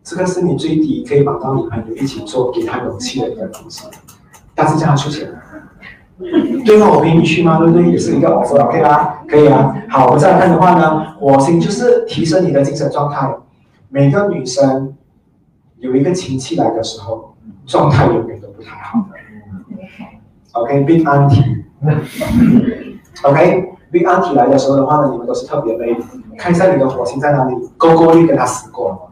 A: 这个是你最低可以帮到你朋友一起做，给他勇气的一个东西，但是叫他出钱，对吗？我陪你去吗？对不对？也是一个 offer，OK 啦，可以啊。好，我们再来看的话呢，火星就是提升你的精神状态。每个女生有一个亲戚来的时候，状态永远都不太好的。OK，Big Auntie，OK，Big Auntie 来的时候的话呢，你们都是特别累。看一下你的火星在哪里，勾勾率跟他死过。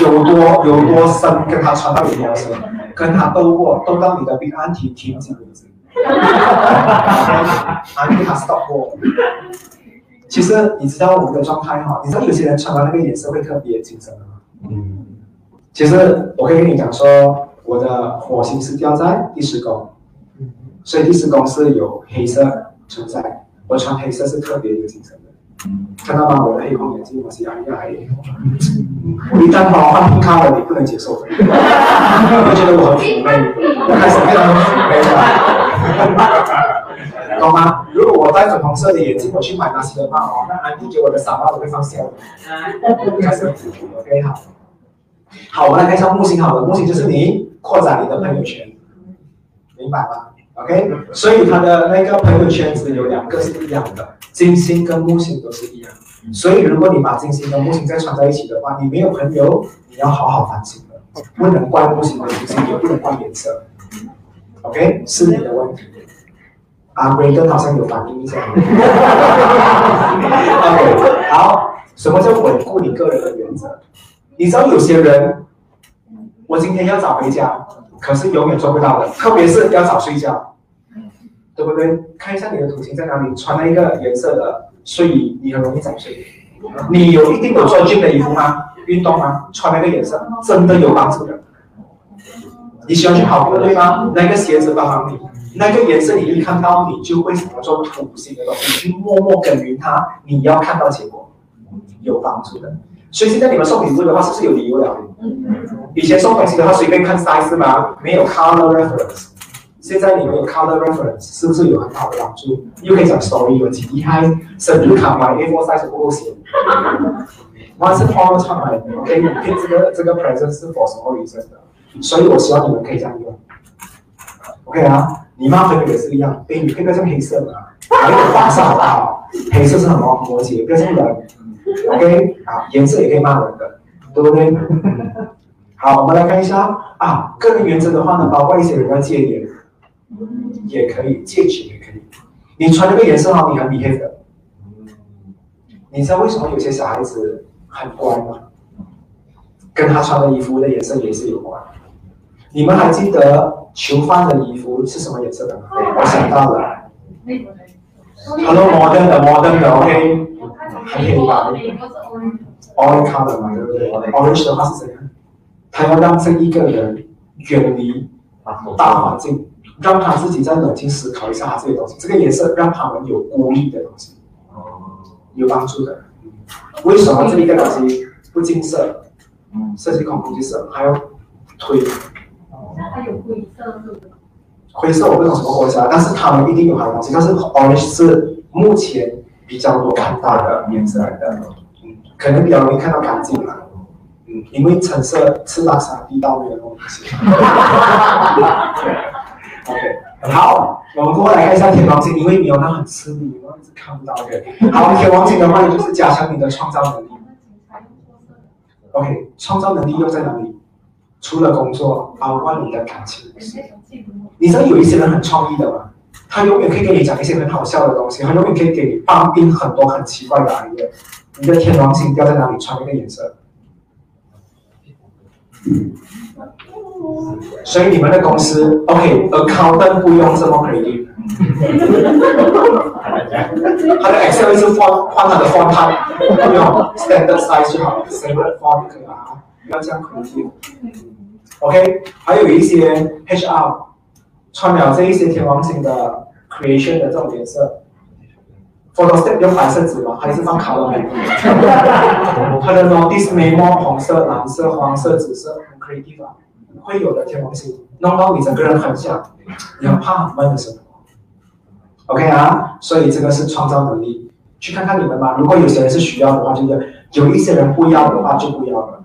A: 有多有多深，跟他穿到有多深，跟他斗过，斗到你的病安体停止为止。安体他 stop 过。其实你知道我们的状态哈，你知道有些人穿的那个颜色会特别精神的吗？嗯。其实我可以跟你讲说，我的火星是掉在第十宫，所以第十宫是有黑色存在，我穿黑色是特别有精神的。看到吗？我的黑框眼镜，我是牙牙黑。我一旦把我换 p 了，你不能接受。我觉得我很妩媚，我开始变得很妩媚了，懂吗？如果我戴粉红色的眼镜，我去买那些的话哦，那安迪给我的傻帽都会放下。开始，OK，好。好，我们来看一下木星，好了，木星就是你扩展你的朋友圈，明白吗？OK，所以他的那个朋友圈子有两个是一样的，金星跟木星都是一样。所以如果你把金星跟木星再串在一起的话，你没有朋友，你要好好反省了。不能怪木星的金星，也不能怪颜色。OK，是你的问题。阿威根好像有反应一下。OK，好，什么叫稳固你个人的原则？你知道有些人，我今天要早回家。可是永远做不到的，特别是要早睡觉，对不对？看一下你的土星在哪里，穿那一个颜色的睡衣，你很容易早睡。你有一定有穿 gym 的衣服吗？运动吗？穿那个颜色真的有帮助的。你喜欢去跑步对吗？那个鞋子帮忙你，那个颜色你一看到，你就会想要做土星的东西，去默默耕耘它。你要看到结果，有帮助的。所以现在你们送礼物的话，是不是有理由了？以前送东西的话，随便看 size 吗？没有 color reference。现在你们有 color reference，是不是有很好的帮助？又可以讲 story，有几厉害？生日卡买 A4 size 不够写。Once upon a time，OK，你可以这个这个 present 是 for 什么 reason 的？所以我希望你们可以这样用。OK 啊，你妈朋友也是一样，哎，你可以用黑色的，还有黄色好不好？黑色是什么？摩羯，不要这样 OK，好，颜色也可以骂人的，对不对？好，我们来看一下啊，个人原则的话呢，包括一些人要戒烟，也可以戒酒也可以。你穿那个颜色哈，你很 behave 的。你知道为什么有些小孩子很乖吗？跟他穿的衣服的颜色也是有关。你们还记得囚犯的衣服是什么颜色的吗？我想到了，Hello modern 的 modern 的 OK，很可以吧？Orange color 嘛，对不对？Orange 的话是怎样？他要让这一个人远离大环境，让他自己再冷静思考一下他这些东西。这个颜色让他们有孤立的东西，有帮助的。为什么这一个东西不近色？设计恐怖就是还要推。
B: 那还有灰色是不是？
A: 灰色我不懂什么国家，但是他们一定有它的东西。但是 orange 是目前比较多看到的颜色来的，嗯，可能比较容易看到干净了，嗯，因为橙色是拉萨地道那个东西。OK，好，我们过后来看一下天王星，因为你有那很吃力，我一直看不到。OK，好，天王星的话就是加强你的创造能力。OK，创造能力又在哪里？除了工作，包括你的感情。你知道有一些人很创意的吗？他永远可以跟你讲一些很好笑的东西，他永远可以给你放进很多很奇怪的 idea。你的天王星掉在哪里？穿那个颜色。所以你们的公司，OK，accountant 不用这么 crazy，。他的 Excel 是换换他的 font，不用 standard size 就好，standard font 可以啊，不要这样 crazy，。OK，还有一些 HR 穿了这一些天王星的 creation 的这种颜色，Photoshop 用白色纸吗？还是放 color memo？它的 notice memo 红色、蓝色、黄色、紫色，很 creative 啊，会有的天王星，弄到你整个人很像，你很怕很闷的生活。OK 啊，所以这个是创造能力，去看看你们吧。如果有些人是需要的话，就是；有一些人不要的话，就不要了。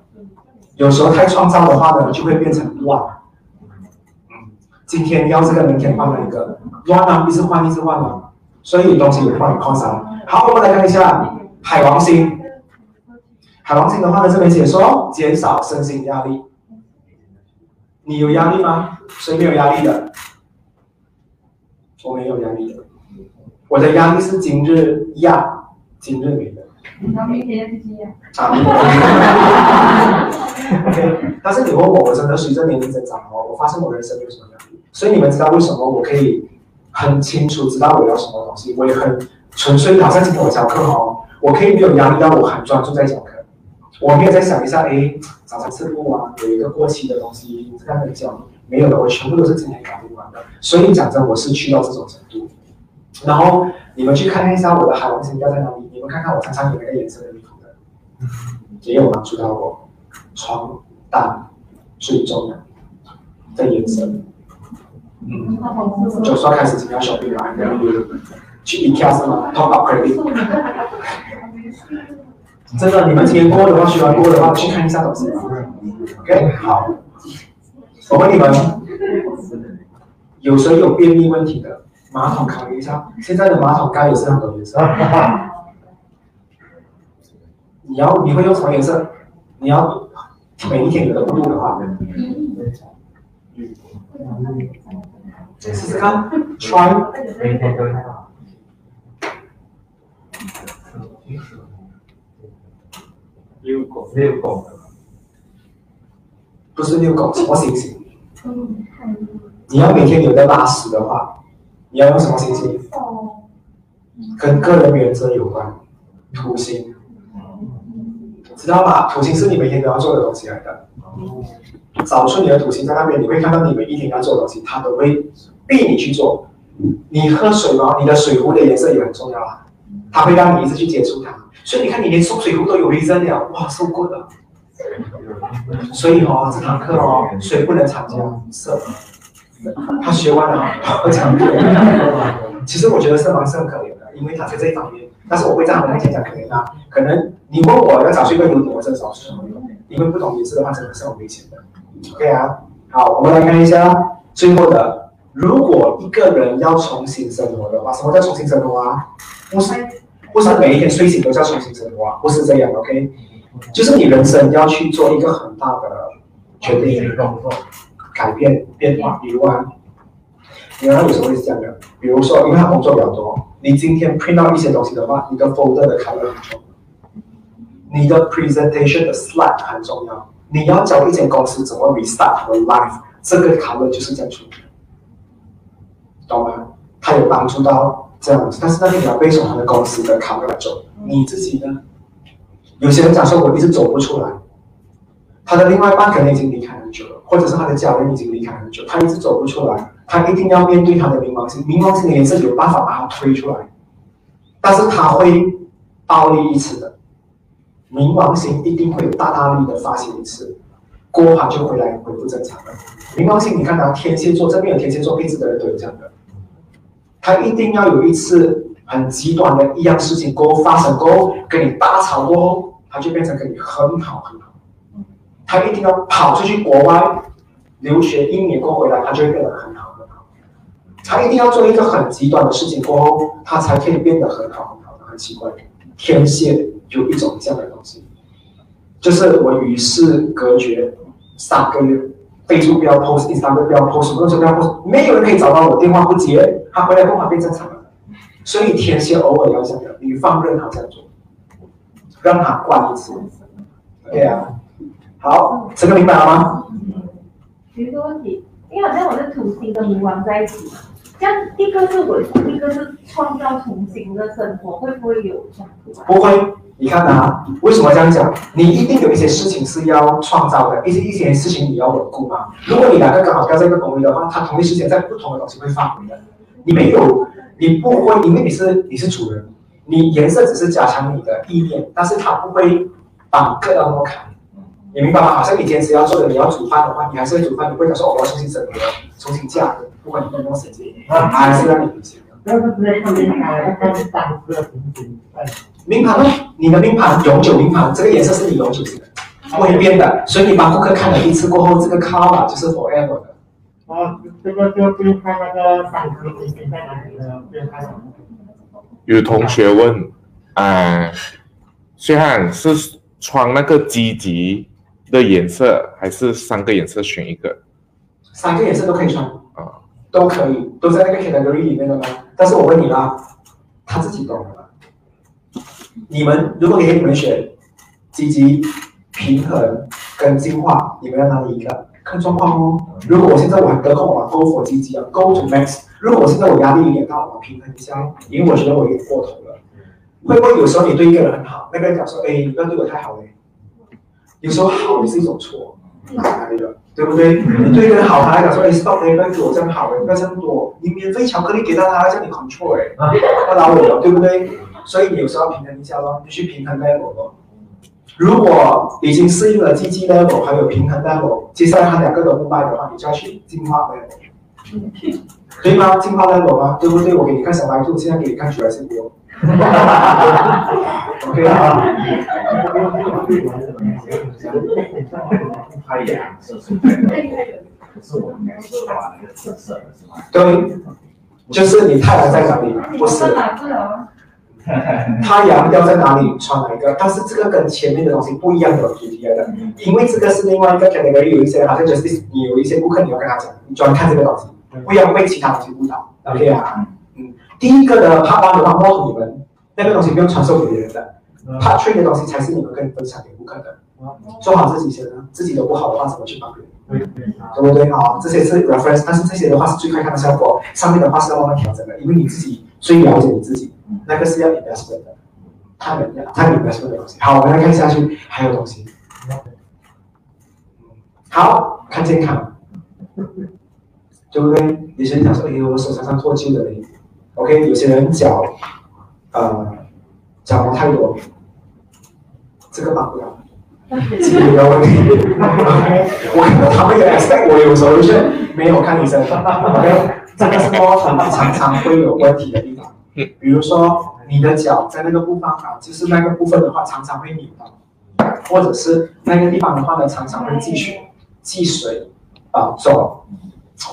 A: 有时候太创造的话呢，就会变成乱。嗯，今天要这个，明天换了一个，乱啊，一直换，一直换嘛。所以东西也换，扩散。好，我们来看一下海王星。海王星的话呢，这边写说减少身心压力。你有压力吗？谁没有压力的？我没有压力的。我的压力是今日压，今日没的。
B: 然后明天自己压。
A: 啊。OK，但是你问我，我真的随着年龄增长哦，我发现我人生没有什么压力。所以你们知道为什么我可以很清楚知道我要什么东西？我也很纯粹，好像今天我教课哦，我可以没有压力，让我很专注在讲课。我没有在想一下，哎，早上吃不完，有一个过期的东西在那里讲，没有的，我全部都是今天搞定完的。所以讲真，我是去到这种程度。然后你们去看一下我的海王星掉在哪里，你们看看我常常有那个颜色的衣服的，也有帮助到我。床单最重要的颜色。嗯，就说开始今天要小兵了，去 IKEA 是吗？Top up credit。真的，你们今天过的话，喜欢过的话，去看一下东西。OK，好。我问你们，有谁有便秘问题的？马桶考虑一下，现在的马桶盖也是很多颜色。你要你会用什么颜色？你要每一天有的温度的话，试试看，try。
C: 遛狗，遛狗，
A: 不是遛狗，什么星星？你要每天有的拉屎的话，你要用什么星星？跟个人原则有关，土星，知道吗？土星是你每天都要做的东西来的。找出你的土星在那边，你会看到你每一天要做的东西，它都会逼你去做。你喝水吗？你的水壶的颜色也很重要啊，它会让你一直去接触它。所以你看，你连送水壶都有微针了，哇，受过的。所以哦，这堂课哦，水不能参加，色。他学完了，我讲。其实我觉得色盲是很可怜的，因为他在这一方面，但是我会这样跟他讲讲可能啊。可能你问我要找出一个优点，我真的找不出什么优点，因为不懂颜色的话，真的是很危险的。OK 啊，好，我们来看一下最后的，如果一个人要重新生活的话，什么叫重新生活啊？不是。不是每一天睡醒都叫重新生活啊，不是这样，OK？就是你人生要去做一个很大的决定改变变化。比如啊，你看他有时候会是这样的，比如说，因为他工作比较多，你今天 print 到一些东西的话，你的 folder 的 color 很重要，你的 presentation 的 slide 很重要，你要教一间公司怎么 restart 它的 life，这个 color 就是这样出，懂吗？它有帮助到这样子，但是那个你要背诵他的公司的 color 来走，你自己呢？有些人讲说我一直走不出来，他的另外一半可能已经离开很久了，或者是他的家人已经离开很久，他一直走不出来，他一定要面对他的冥王星，冥王星的颜色有办法把它推出来，但是他会暴力一次的，冥王星一定会有大大力的发泄一次，过后就回来恢复正常了。冥王星，你看他天蝎座这边有天蝎座配置的人都有这样的，他一定要有一次很极端的一样事情过后发生过后，跟你大吵过后，他就变成跟你很好很好。他一定要跑出去国外留学一年过回来，他就会变得很好。他一定要做一个很极端的事情过后，他才可以变得很好很好的。很奇怪，天蝎有一种这样的东西，就是我与世隔绝三个月，备注不要 post，第三个不要 post，什么东西不要 post，没有人可以找到我，电话不接，他回来过后变正常了。所以天蝎偶尔要这样，你放任他这样做，让他惯一次。对啊，好，这个明白了吗？
B: 有一个问题，因为好像我的土星跟冥王在一起嘛，这样一个是稳定，一个是创造重新的生活，会不会有冲突啊？
A: 不会，你看啊，为什么这样讲？你一定有一些事情是要创造的，一些一些事情你要稳固嘛。如果你两个刚好掉在一个宫位的话，它同一时间在不同的东西会发挥的。你没有，你不会，因为你是你是主人，你颜色只是加强你的意念，但是它不会把你割到那么开。你明白吗？好像你坚持要做的，你要煮饭的话，你还是会煮饭，你不会讲说哦我要重新整合、重新架合，不管你有没有时间，还是让你理解的。
D: 那是不是看明牌，
A: 呢？你的名牌永久名牌，这个颜色是你永久性的，不会变的。所以你帮顾客看了一次过后，这个 color 就是 forever 的。
D: 哦，这个就就看那个三颗平行在哪里呢？
E: 有同学问，啊、薛汉是穿那个积极的颜色，还是三个颜色选一个？
A: 三个颜色都可以穿，
E: 啊、
A: 都可以，都在那个 category 里面的吗？但是我问你啦，他自己懂的吗？你们如果给你们选积极、平衡跟进化，你们要哪里一个？看状况哦。如果我现在我很得空，我要 go for 积极啊，go to max。如果我现在我压力有点大，我平衡一下哦，因为我觉得我有点过头了。会不会有时候你对一个人很好，那个人讲说，哎，你不要对我太好嘞。有时候好也是一种错？对不对？你对一个人好，他还讲说，哎，stop，哎，不要对我这样好，哎，不要这样多，你免费巧克力给到他，叫你 control，哎，他打我了，对不对？所以你有时候要平衡一下咯，你去平衡 level 咯。如果已经适应了积极 level 还有平衡 level，接下来他两个都不卖的话，你就要去进化 level，可以吗？进化 level 吗？对不对？我给你看小白兔，现在给你看主要是我。OK 啊，
F: 太阳射出来的，可是我们说话那个紫色是吗？
A: 对，就是你太阳在哪里？不是。太阳要在哪里穿哪一个，但是这个跟前面的东西不一样的主题来的，因为这个是另外一个 category，有一些好像就是你有一些顾客你要跟他讲，你专看这个东西，不要被其他东西误导，OK 啊？嗯，第一个的 part one 的话，告诉你们那个东西不用传授给别人的，part three 的东西才是你们可以分享给顾客的，做好自己先啊，自己都不好的话怎么去帮别人？
D: 对对
A: 对不对啊？这些是 reference，但是这些的话是最快看的效果，上面的话是要慢慢调整的，因为你自己最了解你自己，那个是要 investment 的，他们他 investment 的东西。好，我们来看下去，还有东西。好看健康，对不对？有些人讲说，哎呦，我手常常脱臼的嘞。OK，有些人脚，呃，脚毛太多，这个帮不了。这个有问题。我看到他们有 expect 我有 solution，没有看医生。OK，这个是猫团常常会有问题的地方。比如说你的脚在那个部分啊，就是那个部分的话，常常会扭到，或者是那个地方的话呢，常常会积水、积水啊肿，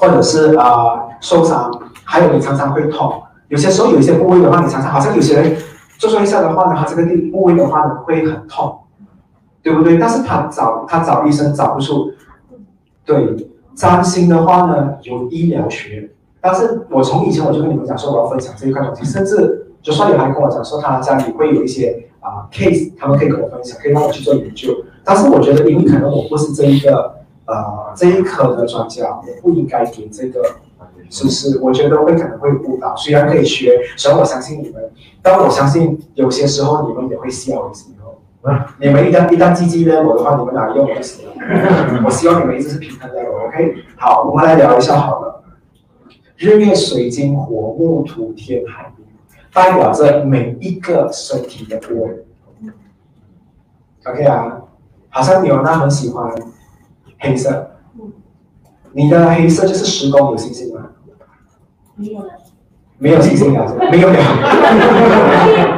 A: 或者是啊、受伤，还有你常常会痛。有些时候有一些部位的话，你常常好像有些人做做一下的话呢，他这个地部位的话呢会很痛。对不对？但是他找他找医生找不出对，占星的话呢，有医疗学，但是我从以前我就跟你们讲说我要分享这一块东西，甚至就算有人跟我讲说他家里会有一些啊 case，他们可以跟我分享，可以让我去做研究。但是我觉得，因为可能我不是这一个呃这一科的专家，我不应该给这个知识，我觉得会可能会误导。虽然可以学，所以我相信你们，但我相信有些时候你们也会笑的时候。你们一旦一旦积极的我的话，你们哪用不行？我希望你们一直是平衡的，OK？好，我们来聊一下好了。日月水金火木土天海冥，代表着每一个身体的部位。OK 啊，好像你有那很喜欢黑色，你的黑色就是十宫有星星吗？
B: 没有了，
A: 没有信心了，没有了。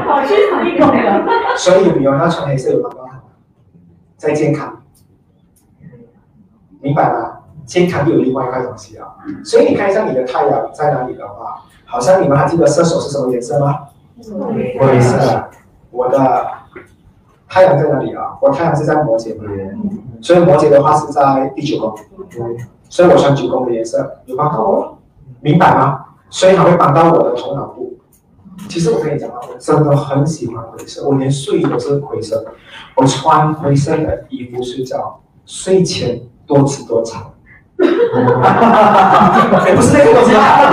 B: 跑去哪一？
A: 所以你有要穿黑色有吗？在健康，明白吗？健康又有另外一块东西啊。所以你看一下你的太阳在哪里的话，好像你们还记得射手是什么颜色吗？我也是。我的太阳在哪里啊？我太阳是在摩羯嘛，所以摩羯的话是在第九宫，所以我穿九宫的颜色有帮到我，明白吗？所以它会帮到我的头脑部。其实我跟你讲啊，我真的很喜欢灰色，我连睡衣都是灰色，我穿灰色的衣服睡觉，睡前多吃多餐。也不是那个东西啊。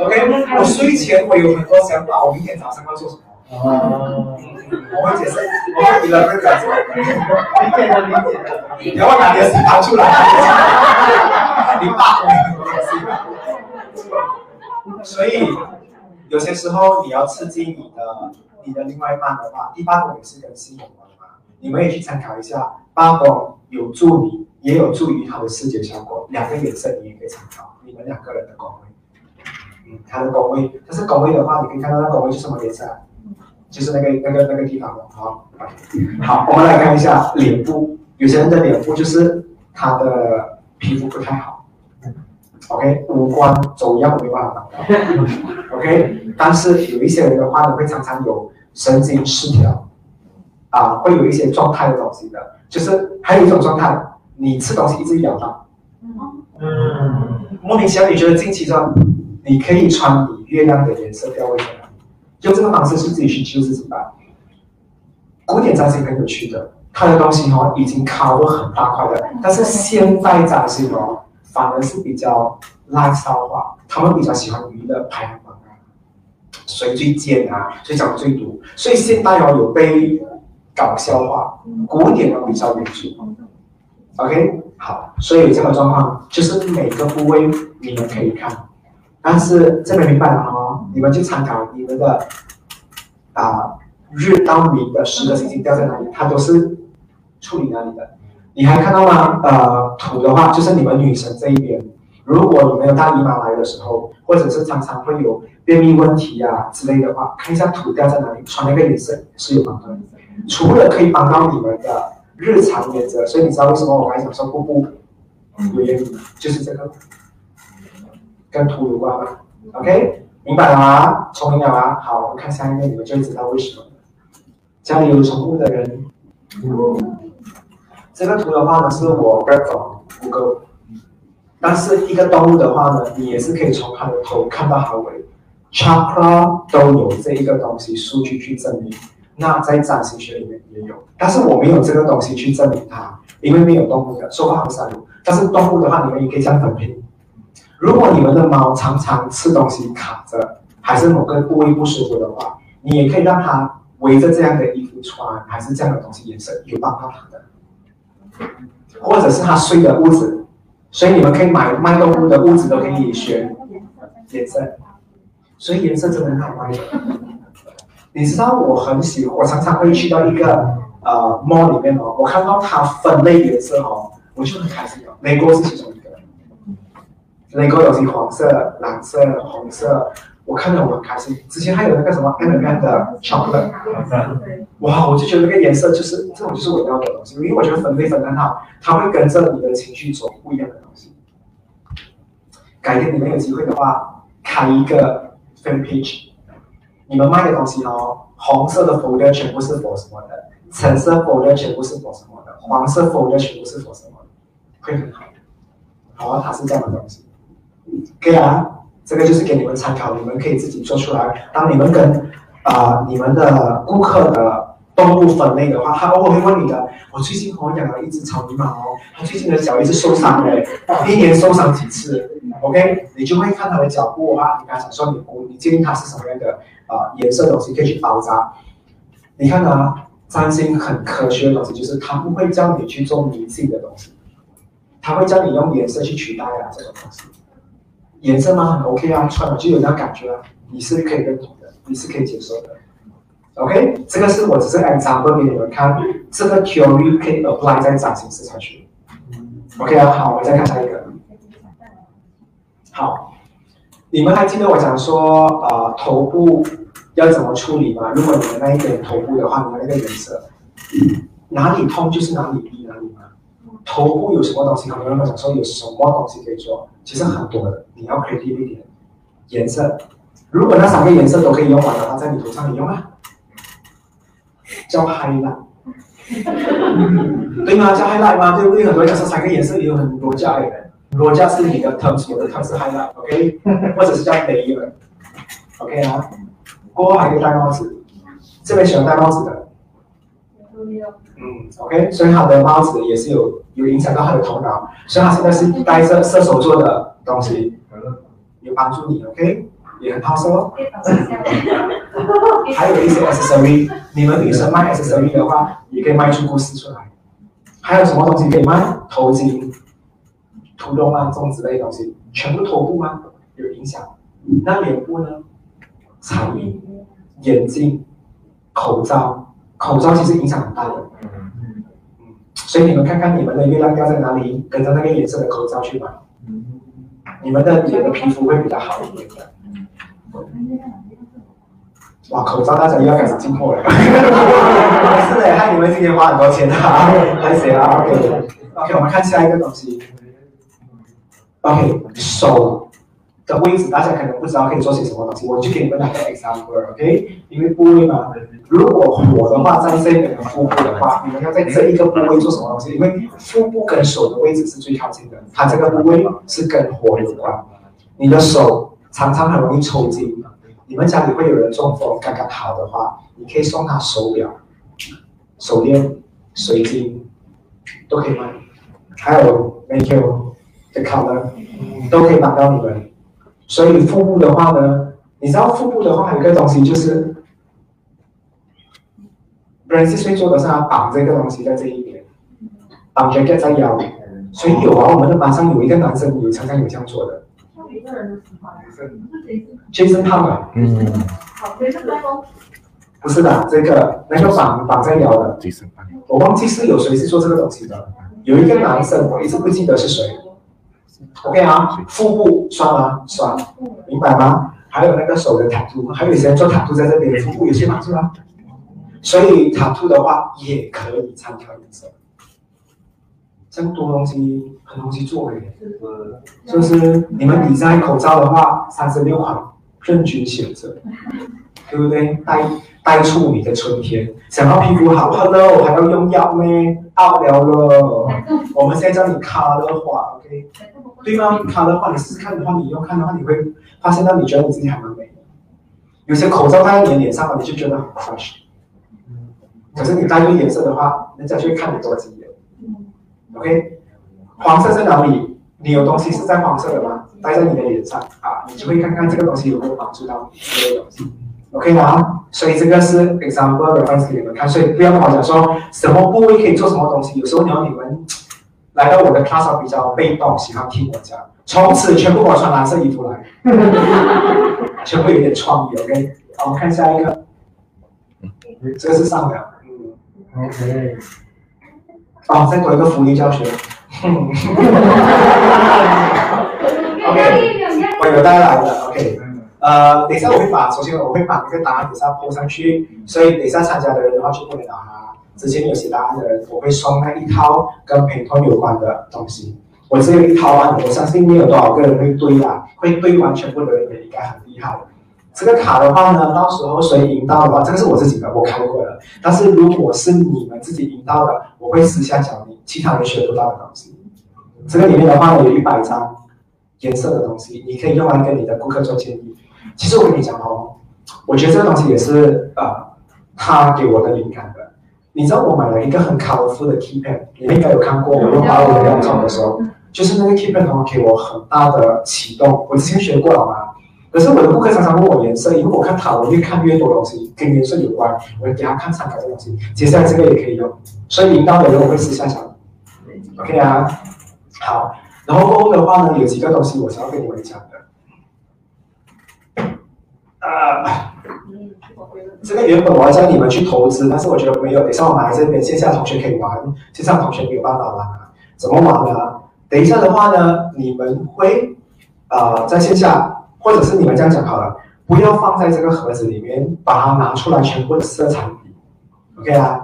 A: OK，我睡前我有很多想法，我明天早上要做什么？
F: 哦，
A: 我会解释，我会给人家讲什么。
F: 理解了，理解了。
A: 你要拿你的洗盘出来，你爸我很多东西。所以有些时候你要刺激你的你的另外一半的话，第八宫也是跟性有关嘛，你们也去参考一下，八宫有助你，也有助于它的视觉效果，两个颜色你也可以参考，你们两个人的宫位，嗯，它的宫位，但是宫位的话，你可以看到那宫位是什么颜色？就是那个那个那个地方的，好，好，我们来看一下脸部，有些人的脸部就是他的皮肤不太好，OK，五官走样没办法达到，OK，但是有一些人的话呢，会常常有神经失调，啊，会有一些状态的东西的，就是还有一种状态，你吃东西一直咬到，
F: 嗯，
A: 莫名其妙你觉得近期中，你可以穿你月亮的颜色调位在哪里？用这个方式是自己去救自己吧。古典占星很有趣的，它的东西哦已经靠了很大块的，但是现代占星哦反而是比较 lifestyle 化，他们比较喜欢娱乐排行榜啊，谁最贱啊，谁讲的最毒，所以现代哦有被搞笑化，古典哦比较严肃。OK，好，所以这个状况就是每个部位你们可以看，但是这边明白了哦，你们就参考你们的啊、日到明的十个星星掉在哪里，它都是处理哪里的。你还看到吗？呃，土的话就是你们女神这一边，如果你们有大姨妈来的时候，或者是常常会有便秘问题啊之类的话，看一下土掉在哪里，穿那个颜色是有帮助的。除了可以帮到你们的日常原则，所以你知道为什么我刚才讲说瀑布有原因，就是这个跟图有关嘛。OK，明白了吗？聪明了吗？好，我们看下一个，你们就知道为什么。家里有宠物的人，这个图的话呢，是我 grab from Google，但是一个动物的话呢，你也是可以从它的头看到它的尾，chakra 都有这一个东西数据去证明。那在占星学里面也有，但是我没有这个东西去证明它，因为没有动物的，说话不三路。但是动物的话，你们也可以这样分配。如果你们的猫常常吃东西卡着，还是某个部位不舒服的话，你也可以让它围着这样的衣服穿，还是这样的东西颜色有帮到它的，或者是它睡的屋子，所以你们可以买卖动物的屋子都可以选颜色，所以颜色真的很好卖的。你知道我很喜欢，我常常会去到一个呃 mall 里面哦，我看到它分类颜色哦，我就很开心哦。雷哥是其中一个，雷哥有些黄色、蓝色、红色、我看到我很开心。之前还有那个什么 M M 的 chocolate，
B: 对，
A: 哇，我就觉得那个颜色就是这种就是我要的东西，因为我觉得分类分得很好，它会跟着你的情绪走不一样的东西。改天你们有机会的话，开一个 fan page，你们卖的东西哦，红色的 folder 全部是 for 什么的，橙色 folder 全部是 for 什么的，黄色 folder 全部是 for 什么的，会很好。好，它是这样的东西。可以啊，这个就是给你们参考，你们可以自己做出来。当你们跟啊、你们的顾客的动物分类的话，他偶尔会问你的，我最近我养了一只草泥马哦，它最近的脚一直受伤嘞，一年受伤几次？OK，你就会看它的脚部的话，你刚才说你你建议它是什么样的啊、颜色的东西可以去包扎。你看啊，占星很科学的东西，就是他不会叫你去做迷信的东西，他会叫你用颜色去取代啊这种东西。颜色吗？很 OK 啊，穿了就有那感觉啊，你是可以认同的，你是可以接受的。OK，这个是我只是 example 给你们看，这个 theory 可以 apply 在占星市场去。OK 啊，好，我再看下一个。好，你们还记得我讲说，呃，头部要怎么处理吗？如果你的那一边头部的话，你们那个颜色，哪里痛就是哪里逼哪里吗？头部有什么东西？很多人会讲说有什么东西可以做，其实很多的，你要 creative 一点。颜色，如果那三个颜色都可以用完的话，在你头上你用啊，叫 highlight，对吗？叫 highlight 吗？对不对？很多人讲说三个颜色也有很多价的，罗价是你的 terms，我的 terms 是 highlight，OK，、或者是叫 layer，OK 啊。过后还可以戴帽子，这边喜欢戴帽子的，嗯，OK，所以他的帽子也是有有影响到他的头脑，所以他现在是戴着射手座的东西，有帮助你，OK，也很好色哦。还有一些 accessory，你们女生卖 accessory 的话，也可以卖出故事出来。还有什么东西可以卖？头巾、涂绒啊，这种之类的东西，全部头部吗？有影响。那脸部呢？彩衣、眼镜、口罩，口罩其实影响很大的。嗯，所以你们看看你们的月亮掉在哪里，跟着那个颜色的口罩去买，你们的脸的皮肤会比较好一点的。哇，口罩大家又要开始进货了，是的，害你们今天花很多钱啊，还谁啊？OK OK，我们看下一个东西。OK，手的位置大家可能不知道可以做些什么东西，我就给你们两个 example，OK？、因为部位嘛，如果火的话在这边的腹部的话，你们要在这一个部位做什么东西？因为腹部跟手的位置是最靠近的，它这个部位是跟火有关。你的手常常很容易抽筋，你们家里会有人中风，刚刚好的话，你可以送他手表、手链、水晶，都可以吗，还有 make you 的 color 都可以帮到你们。所以腹部的话呢，你知道腹部的话还有一个东西就是。人是会做的是他绑这个东西在这一边，绑 jacket 在腰，所以有啊，我们的班上有一个男生有常常有这样做的，Jason Tom 啊，
C: 嗯，
A: 不是的，这个那个绑绑在腰的，我忘记是有谁是做这个东西的，有一个男生，我一直不记得是谁。OK 啊，腹部酸吗？酸，明白吗？还有那个手的塔图，还有一些人做塔图在这边，腹部有些帮助啊。所以塔图的话也可以参考颜色。这么多东西，很多东西做诶，就是你们比赛口罩的话，三十六款任君选择，对不对？带带出你的春天。想要皮肤好，Hello，还要用药咩？out 了了。我们现在叫你卡的话，OK，对吗？卡的话，你试看的话，你用看的话，你会发现到你觉得你自己还蛮美的。有些口罩戴在你的脸上，你就觉得很 crush。可是你戴对颜色的话，人家就会看你多几眼。OK，黄色在哪里？你有东西是在黄色的吗？戴在你的脸上啊，你就会看看这个东西有没有帮助到你这个东西。OK 吗？所以这个是 example reference 给你们看，所以不要跟我讲说什么部位可以做什么东西。有时候你要你们来到我的 class 比较被动，喜欢听我讲，从此全部给我穿蓝色衣服来，全部有点创意。OK，好，我们看下一个，这个是上梁，嗯。
D: OK，
A: 哦，再多一个福利教学。OK，我有带来的。OK，呃，等一下我会把，首先我会把那个答案等一下铺上去，所以等一下参加的人的话就不能拿哈。之前有写答案的人，我会送那一套跟陪同有关的东西。我只有一套啊，我相信没有多少个人会对啊，会对完全部的人应该很厉害。这个卡的话呢，到时候谁赢到的话，这个是我自己的，我开过的。但是如果是你们自己赢到的，我会私下奖励其他人学不到的东西。这个里面的话呢，有一百张颜色的东西，你可以用来跟你的顾客做建议。其实我跟你讲哦，我觉得这个东西也是呃，他给我的灵感的。你知道我买了一个很 colorful 的 key pen，你们应该有看过，我用把我的两种的时候，就是那个 key pen 哦，给我很大的启动。我之前学过了嘛，可是我的顾客常常问我颜色，因为我看塔，我越看越多东西跟颜色有关，我会给他看参考的东西。接下来这个也可以用，所以引导的人我会私下讲。OK 啊，好，然后过后的话呢，有几个东西我想要跟你们讲的。啊，这个原本我要叫你们去投资，但是我觉得没有，等一下我们来这边线下同学可以玩，线上同学没有办法玩啊。怎么玩呢？等一下的话呢，你们会啊、在线下，或者是你们这样讲好了，不要放在这个盒子里面，把它拿出来全部的色彩，OK 啊？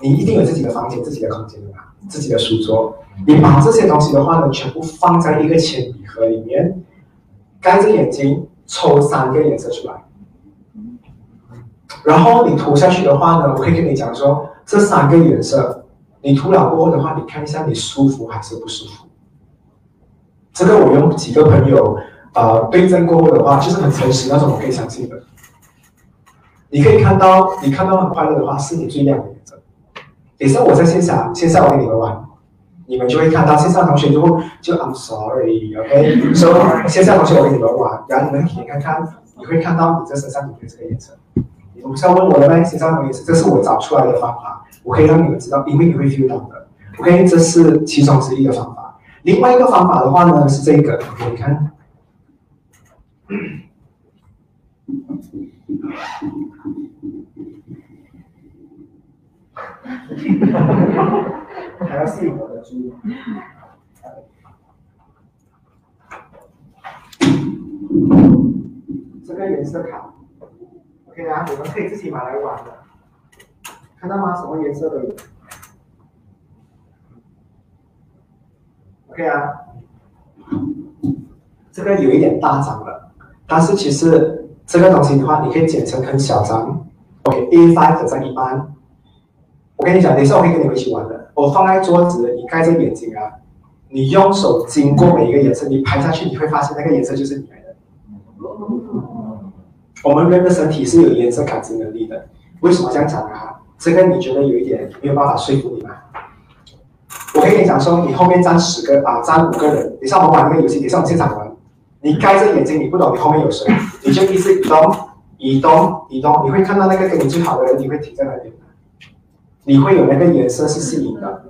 A: 你一定有自己的房间、自己的空间的嘛，自己的书桌。你把这些东西的话呢，全部放在一个铅笔盒里面，盖着眼睛，抽三个颜色出来。然后你涂下去的话呢，我可以跟你讲说，这三个颜色你涂了过后的话，你看一下你舒服还是不舒服。这个我用几个朋友呃对证过后的话，就是很诚实那种，我可以相信的。你可以看到，你看到很快乐的话，是你最亮的颜色。等一下我在线下，线下我跟你们玩，你们就会看到线上同学就会就 I'm sorry，OK，所、以线下同学我跟你们玩，然后你们体验看看，你会看到你这身上有没有这个颜色。你们不是要问我的吗？线上什么颜色？这是我找出来的方法，我可以让你们知道，因为你会 feel 到的。OK，这是其中之一的方法。另外一个方法的话呢，是这个你看。还要吸引我的注意。这个颜色卡，OK 啊，你们可以自己买来玩的，看到吗？什么颜色都有。OK 啊，这个有一点大张了，但是其实这个东西的话，你可以剪成很小张，OK，A5 的这一般。我跟你讲，等一下我可以跟你们一起玩的。我放在桌子，你盖着眼睛啊，你用手经过每一个颜色，你拍下去，你会发现那个颜色就是你。我们人的身体是有颜色感知能力的，为什么这样讲啊？这个你觉得有一点没有办法说服你吗？我可以跟你讲说，你后面站十个啊，站五个人，等一下我们玩那个游戏，等一下我们现场玩，你盖着眼睛，你不懂你后面有谁，你就一直移动、移动、移动，你会看到那个跟你最好的人，你会停在那边。你会有那个颜色是吸引的，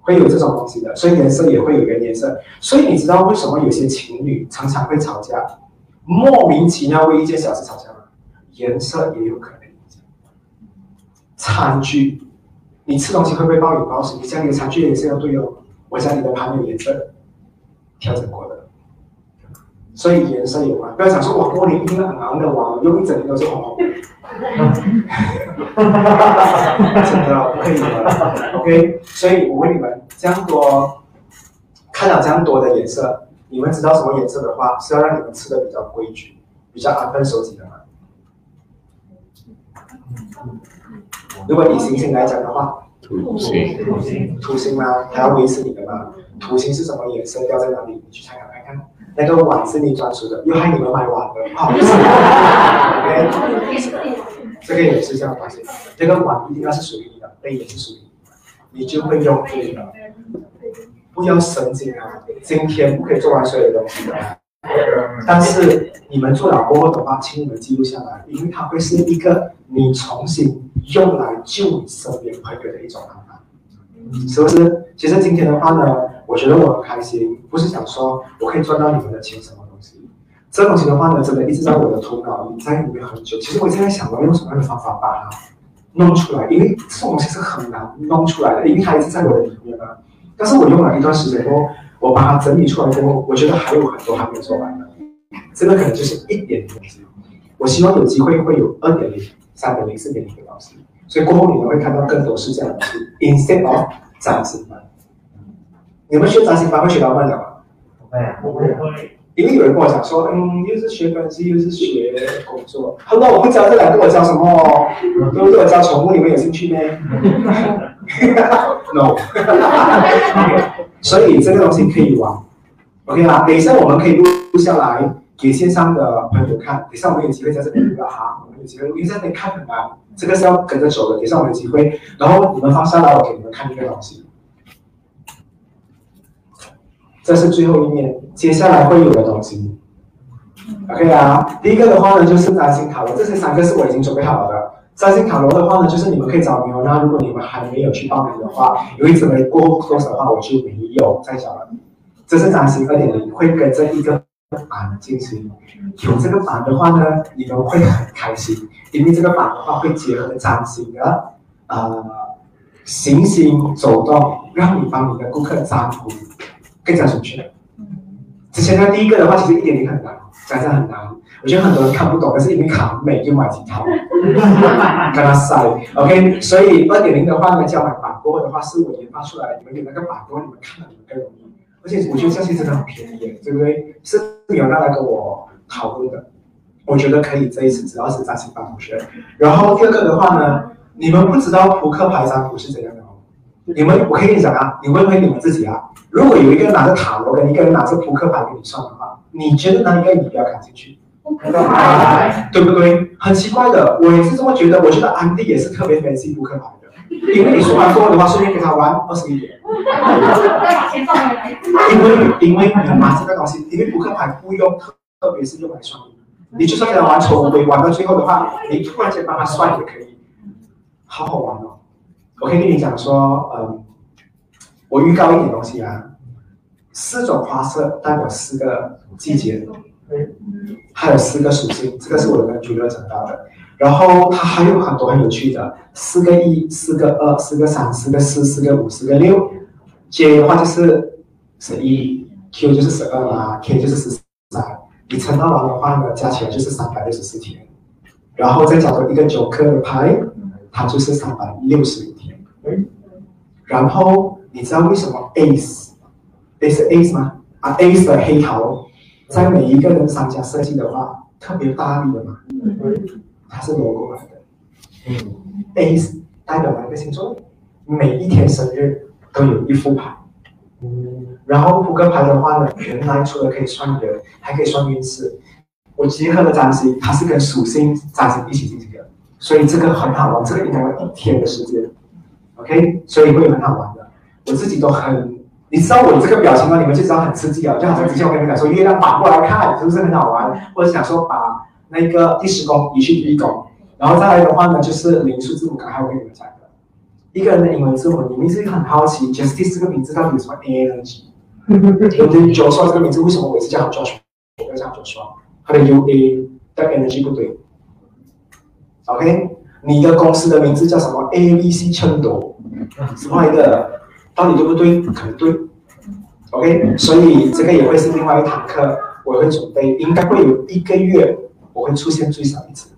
A: 会有这种东西的，所以颜色也会有一个颜色。所以你知道为什么有些情侣常常会吵架，莫名其妙为一件小事吵架吗？颜色也有可能影响。餐具，你吃东西会不会暴饮暴食？你家里的餐具颜色要对哦。我家里的盘有颜色调整过的，所以颜色有关。不要想说哇，过年一定很昂的哇，用一整年都是红红。真的不可以的，OK。所以我问你们，这样多看了这样多的颜色，你们知道什么颜色的话，是要让你们吃的比较规矩、比较安分守己的吗？如果以行星来讲的话，
E: 土星，
A: 土星吗？还要维持你的吗？土星是什么颜色？掉在哪里？你去参考看看。那个碗是你专属的，又害你们买碗了，不好意思。OK。这个也是这样发现，这个碗一定要是属于你的，杯也是属于你的，你就会用对的。不要神经啊！今天不可以做完所有东西的。但是你们做了过后的话，请你们记录下来，因为它会是一个你重新用来救你身边朋友的一种方法，是不是？其实今天的话呢，我觉得我很开心，不是想说我可以赚到你们的钱什么东西。这东西的话呢，真的一直在我的头脑里在里面很久。其实我一直在想，我用什么样的方法把它弄出来，因为这种东西是很难弄出来的，因为它一直在我的里面啊。但是我用了一段时间后，我把它整理出来过后，我觉得还有很多还没有做完的。这个可能就是一点零。我希望有机会会有二点零、三点零、四点零的老师，所以过后你们会看到更多是这样的东西，instead of 占星班。你们学占星班会学到慢了吗？
F: 不会，不会，
A: 因为有人跟我讲说，嗯，又是学关系，又是学工作，他说我不教这两个，我教什么？对不对？我教宠物，你们有兴趣吗？No。所以这个东西可以玩，OK 啦。等一下我们可以录下来给线上的朋友看。等一下我们有机会在这里录了哈，我们有机会录，因为在那边看很难，这个是要跟着走的。等一下我们有机会，然后你们放下来，我给你们看这个东西。这是最后一面，接下来会有的东西。OK 啊，第一个的话呢，就是占星塔罗，这些三个是我已经准备好的。占星塔罗的话呢，就是你们可以找苗，那如果你们还没有去报名的话，由于准备过多少的话，我就没有再讲了。这是占星二点零，会跟着一个版进行。有这个版的话呢，你们会很开心，因为这个版的话会结合占星的呃行星走动，让你帮你的顾客占卜更加准确。之前呢，第一个的话其实一点零很难，真的很难。我觉得很多人看不懂，但是因为卡美就买几套，跟他塞。OK，所以二点零的话呢，教买版过的话是我研发出来的，你们有那个版过，你们看了你们更容易。而且我觉得这些真的很便宜，对不对？是有人来跟我讨论的，我觉得可以这一次只要是占星班同学。然后第二个的话呢，你们不知道扑克牌占卜是怎样的哦。你们，我可以跟你讲啊，你问问你们自己啊。如果有一个人拿着塔罗，跟一个人拿着扑克牌给你算的话，你觉得哪一个你比较感兴趣？
B: 扑克牌，
A: 对不对？很奇怪的，我也是这么觉得。我觉得安迪也是特别分析扑克牌的，因为你说完过后的话，顺便跟他玩二十一点。因为因为你拿这个东西，因为扑克牌不用特特别是用来算命，你就算跟他玩抽杯，玩到最后的话，你突然间帮他算也可以，好好玩哦。我可以跟你讲说，嗯，我预告一点东西啊，四种花色代表四个季节，还有四个属性，这个是我跟主流整到的。然后它还有很多很有趣的，四个一、四个二、四个三、四个四、四个五、四个六，J 的话就是十一，Q 就是十二啦，K 就是十三，你乘到完的话呢，加起来就是三百六十四天，然后再找到一个九克的牌，它就是三百六十五天。然后你知道为什么 Ace Ace Ace 吗？啊，Ace 的黑桃在每一个人商家设计的话特别大力的嘛，嗯它是挪过来的。嗯，Ace 代表哪个星座？每一天生日都有一副牌。嗯，然后扑克牌的话呢，原来除了可以算人，还可以算运势。我结合了占星，它是跟属性占星一起进行，所以这个很好玩。这个应该要一天的时间。OK，所以会很好玩的。我自己都很，你知道我这个表情吗？你们就知道很刺激啊，就好像之前我跟你们讲说，月亮反过来看，是不是很好玩？或者想说把那个第十宫移去第一宫，然后再来的话呢，就是零数字母，刚才我跟你们讲的，一个人的英文字母，你们一直很好奇，Justice 这个名字到底有什么 energy？我的？Joshua 这个名字为什么我一直叫他 Joshua？我不要叫 Joshua，他的 U A 的 energy 不对。OK，你的公司的名字叫什么？A B C 称斗，什么来的？到底对不对？可能对。OK，所以这个也会是另外一堂课，我会准备，应该会有一个月，我会出现最少一次。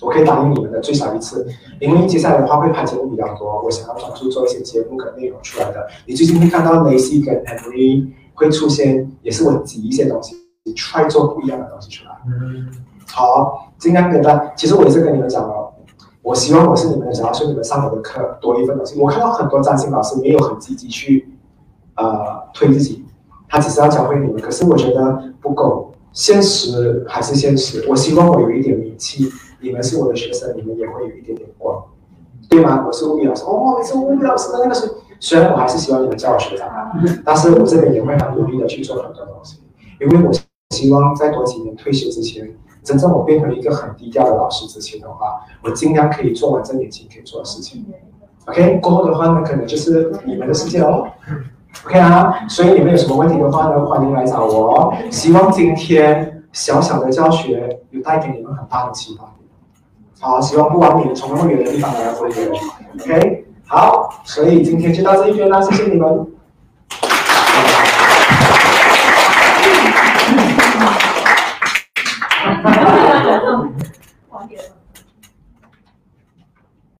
A: 我可以答应你们的最少一次，因为接下来的话会拍节目比较多，我想要专注做一些节目跟内容出来的。你最近会看到 Lacy 跟 Henry 会出现，也是我挤一些东西，try 做不一样的东西出来。嗯好，尽量跟大家，其实我也是跟你们讲了，我希望我是你们的讲老师，你们上我的课多一份东西。我看到很多占星老师没有很积极去呃推自己，他只是要教会你们，可是我觉得不够，现实还是现实。我希望我有一点名气，你们是我的学生，你们也会有一点点光，对吗？我是物理老师，哦，你是物理老师的那个是，虽然我还是希望你们叫我学长啊，但是我这边也会很努力的去做很多东西，因为我希望在多几年退休之前。真正我变成一个很低调的老师之前的话，我尽量可以做完这年轻可以做的事情。OK，过后的话呢，可能就是你们的世界喽。OK 啊，所以你们有什么问题的话呢，欢迎来找我哦。希望今天小小的教学有带给你们很大的启发。好，希望不枉你们从那么远的地方来回国。OK，好，所以今天就到这一边啦，谢谢你们。
B: 完你的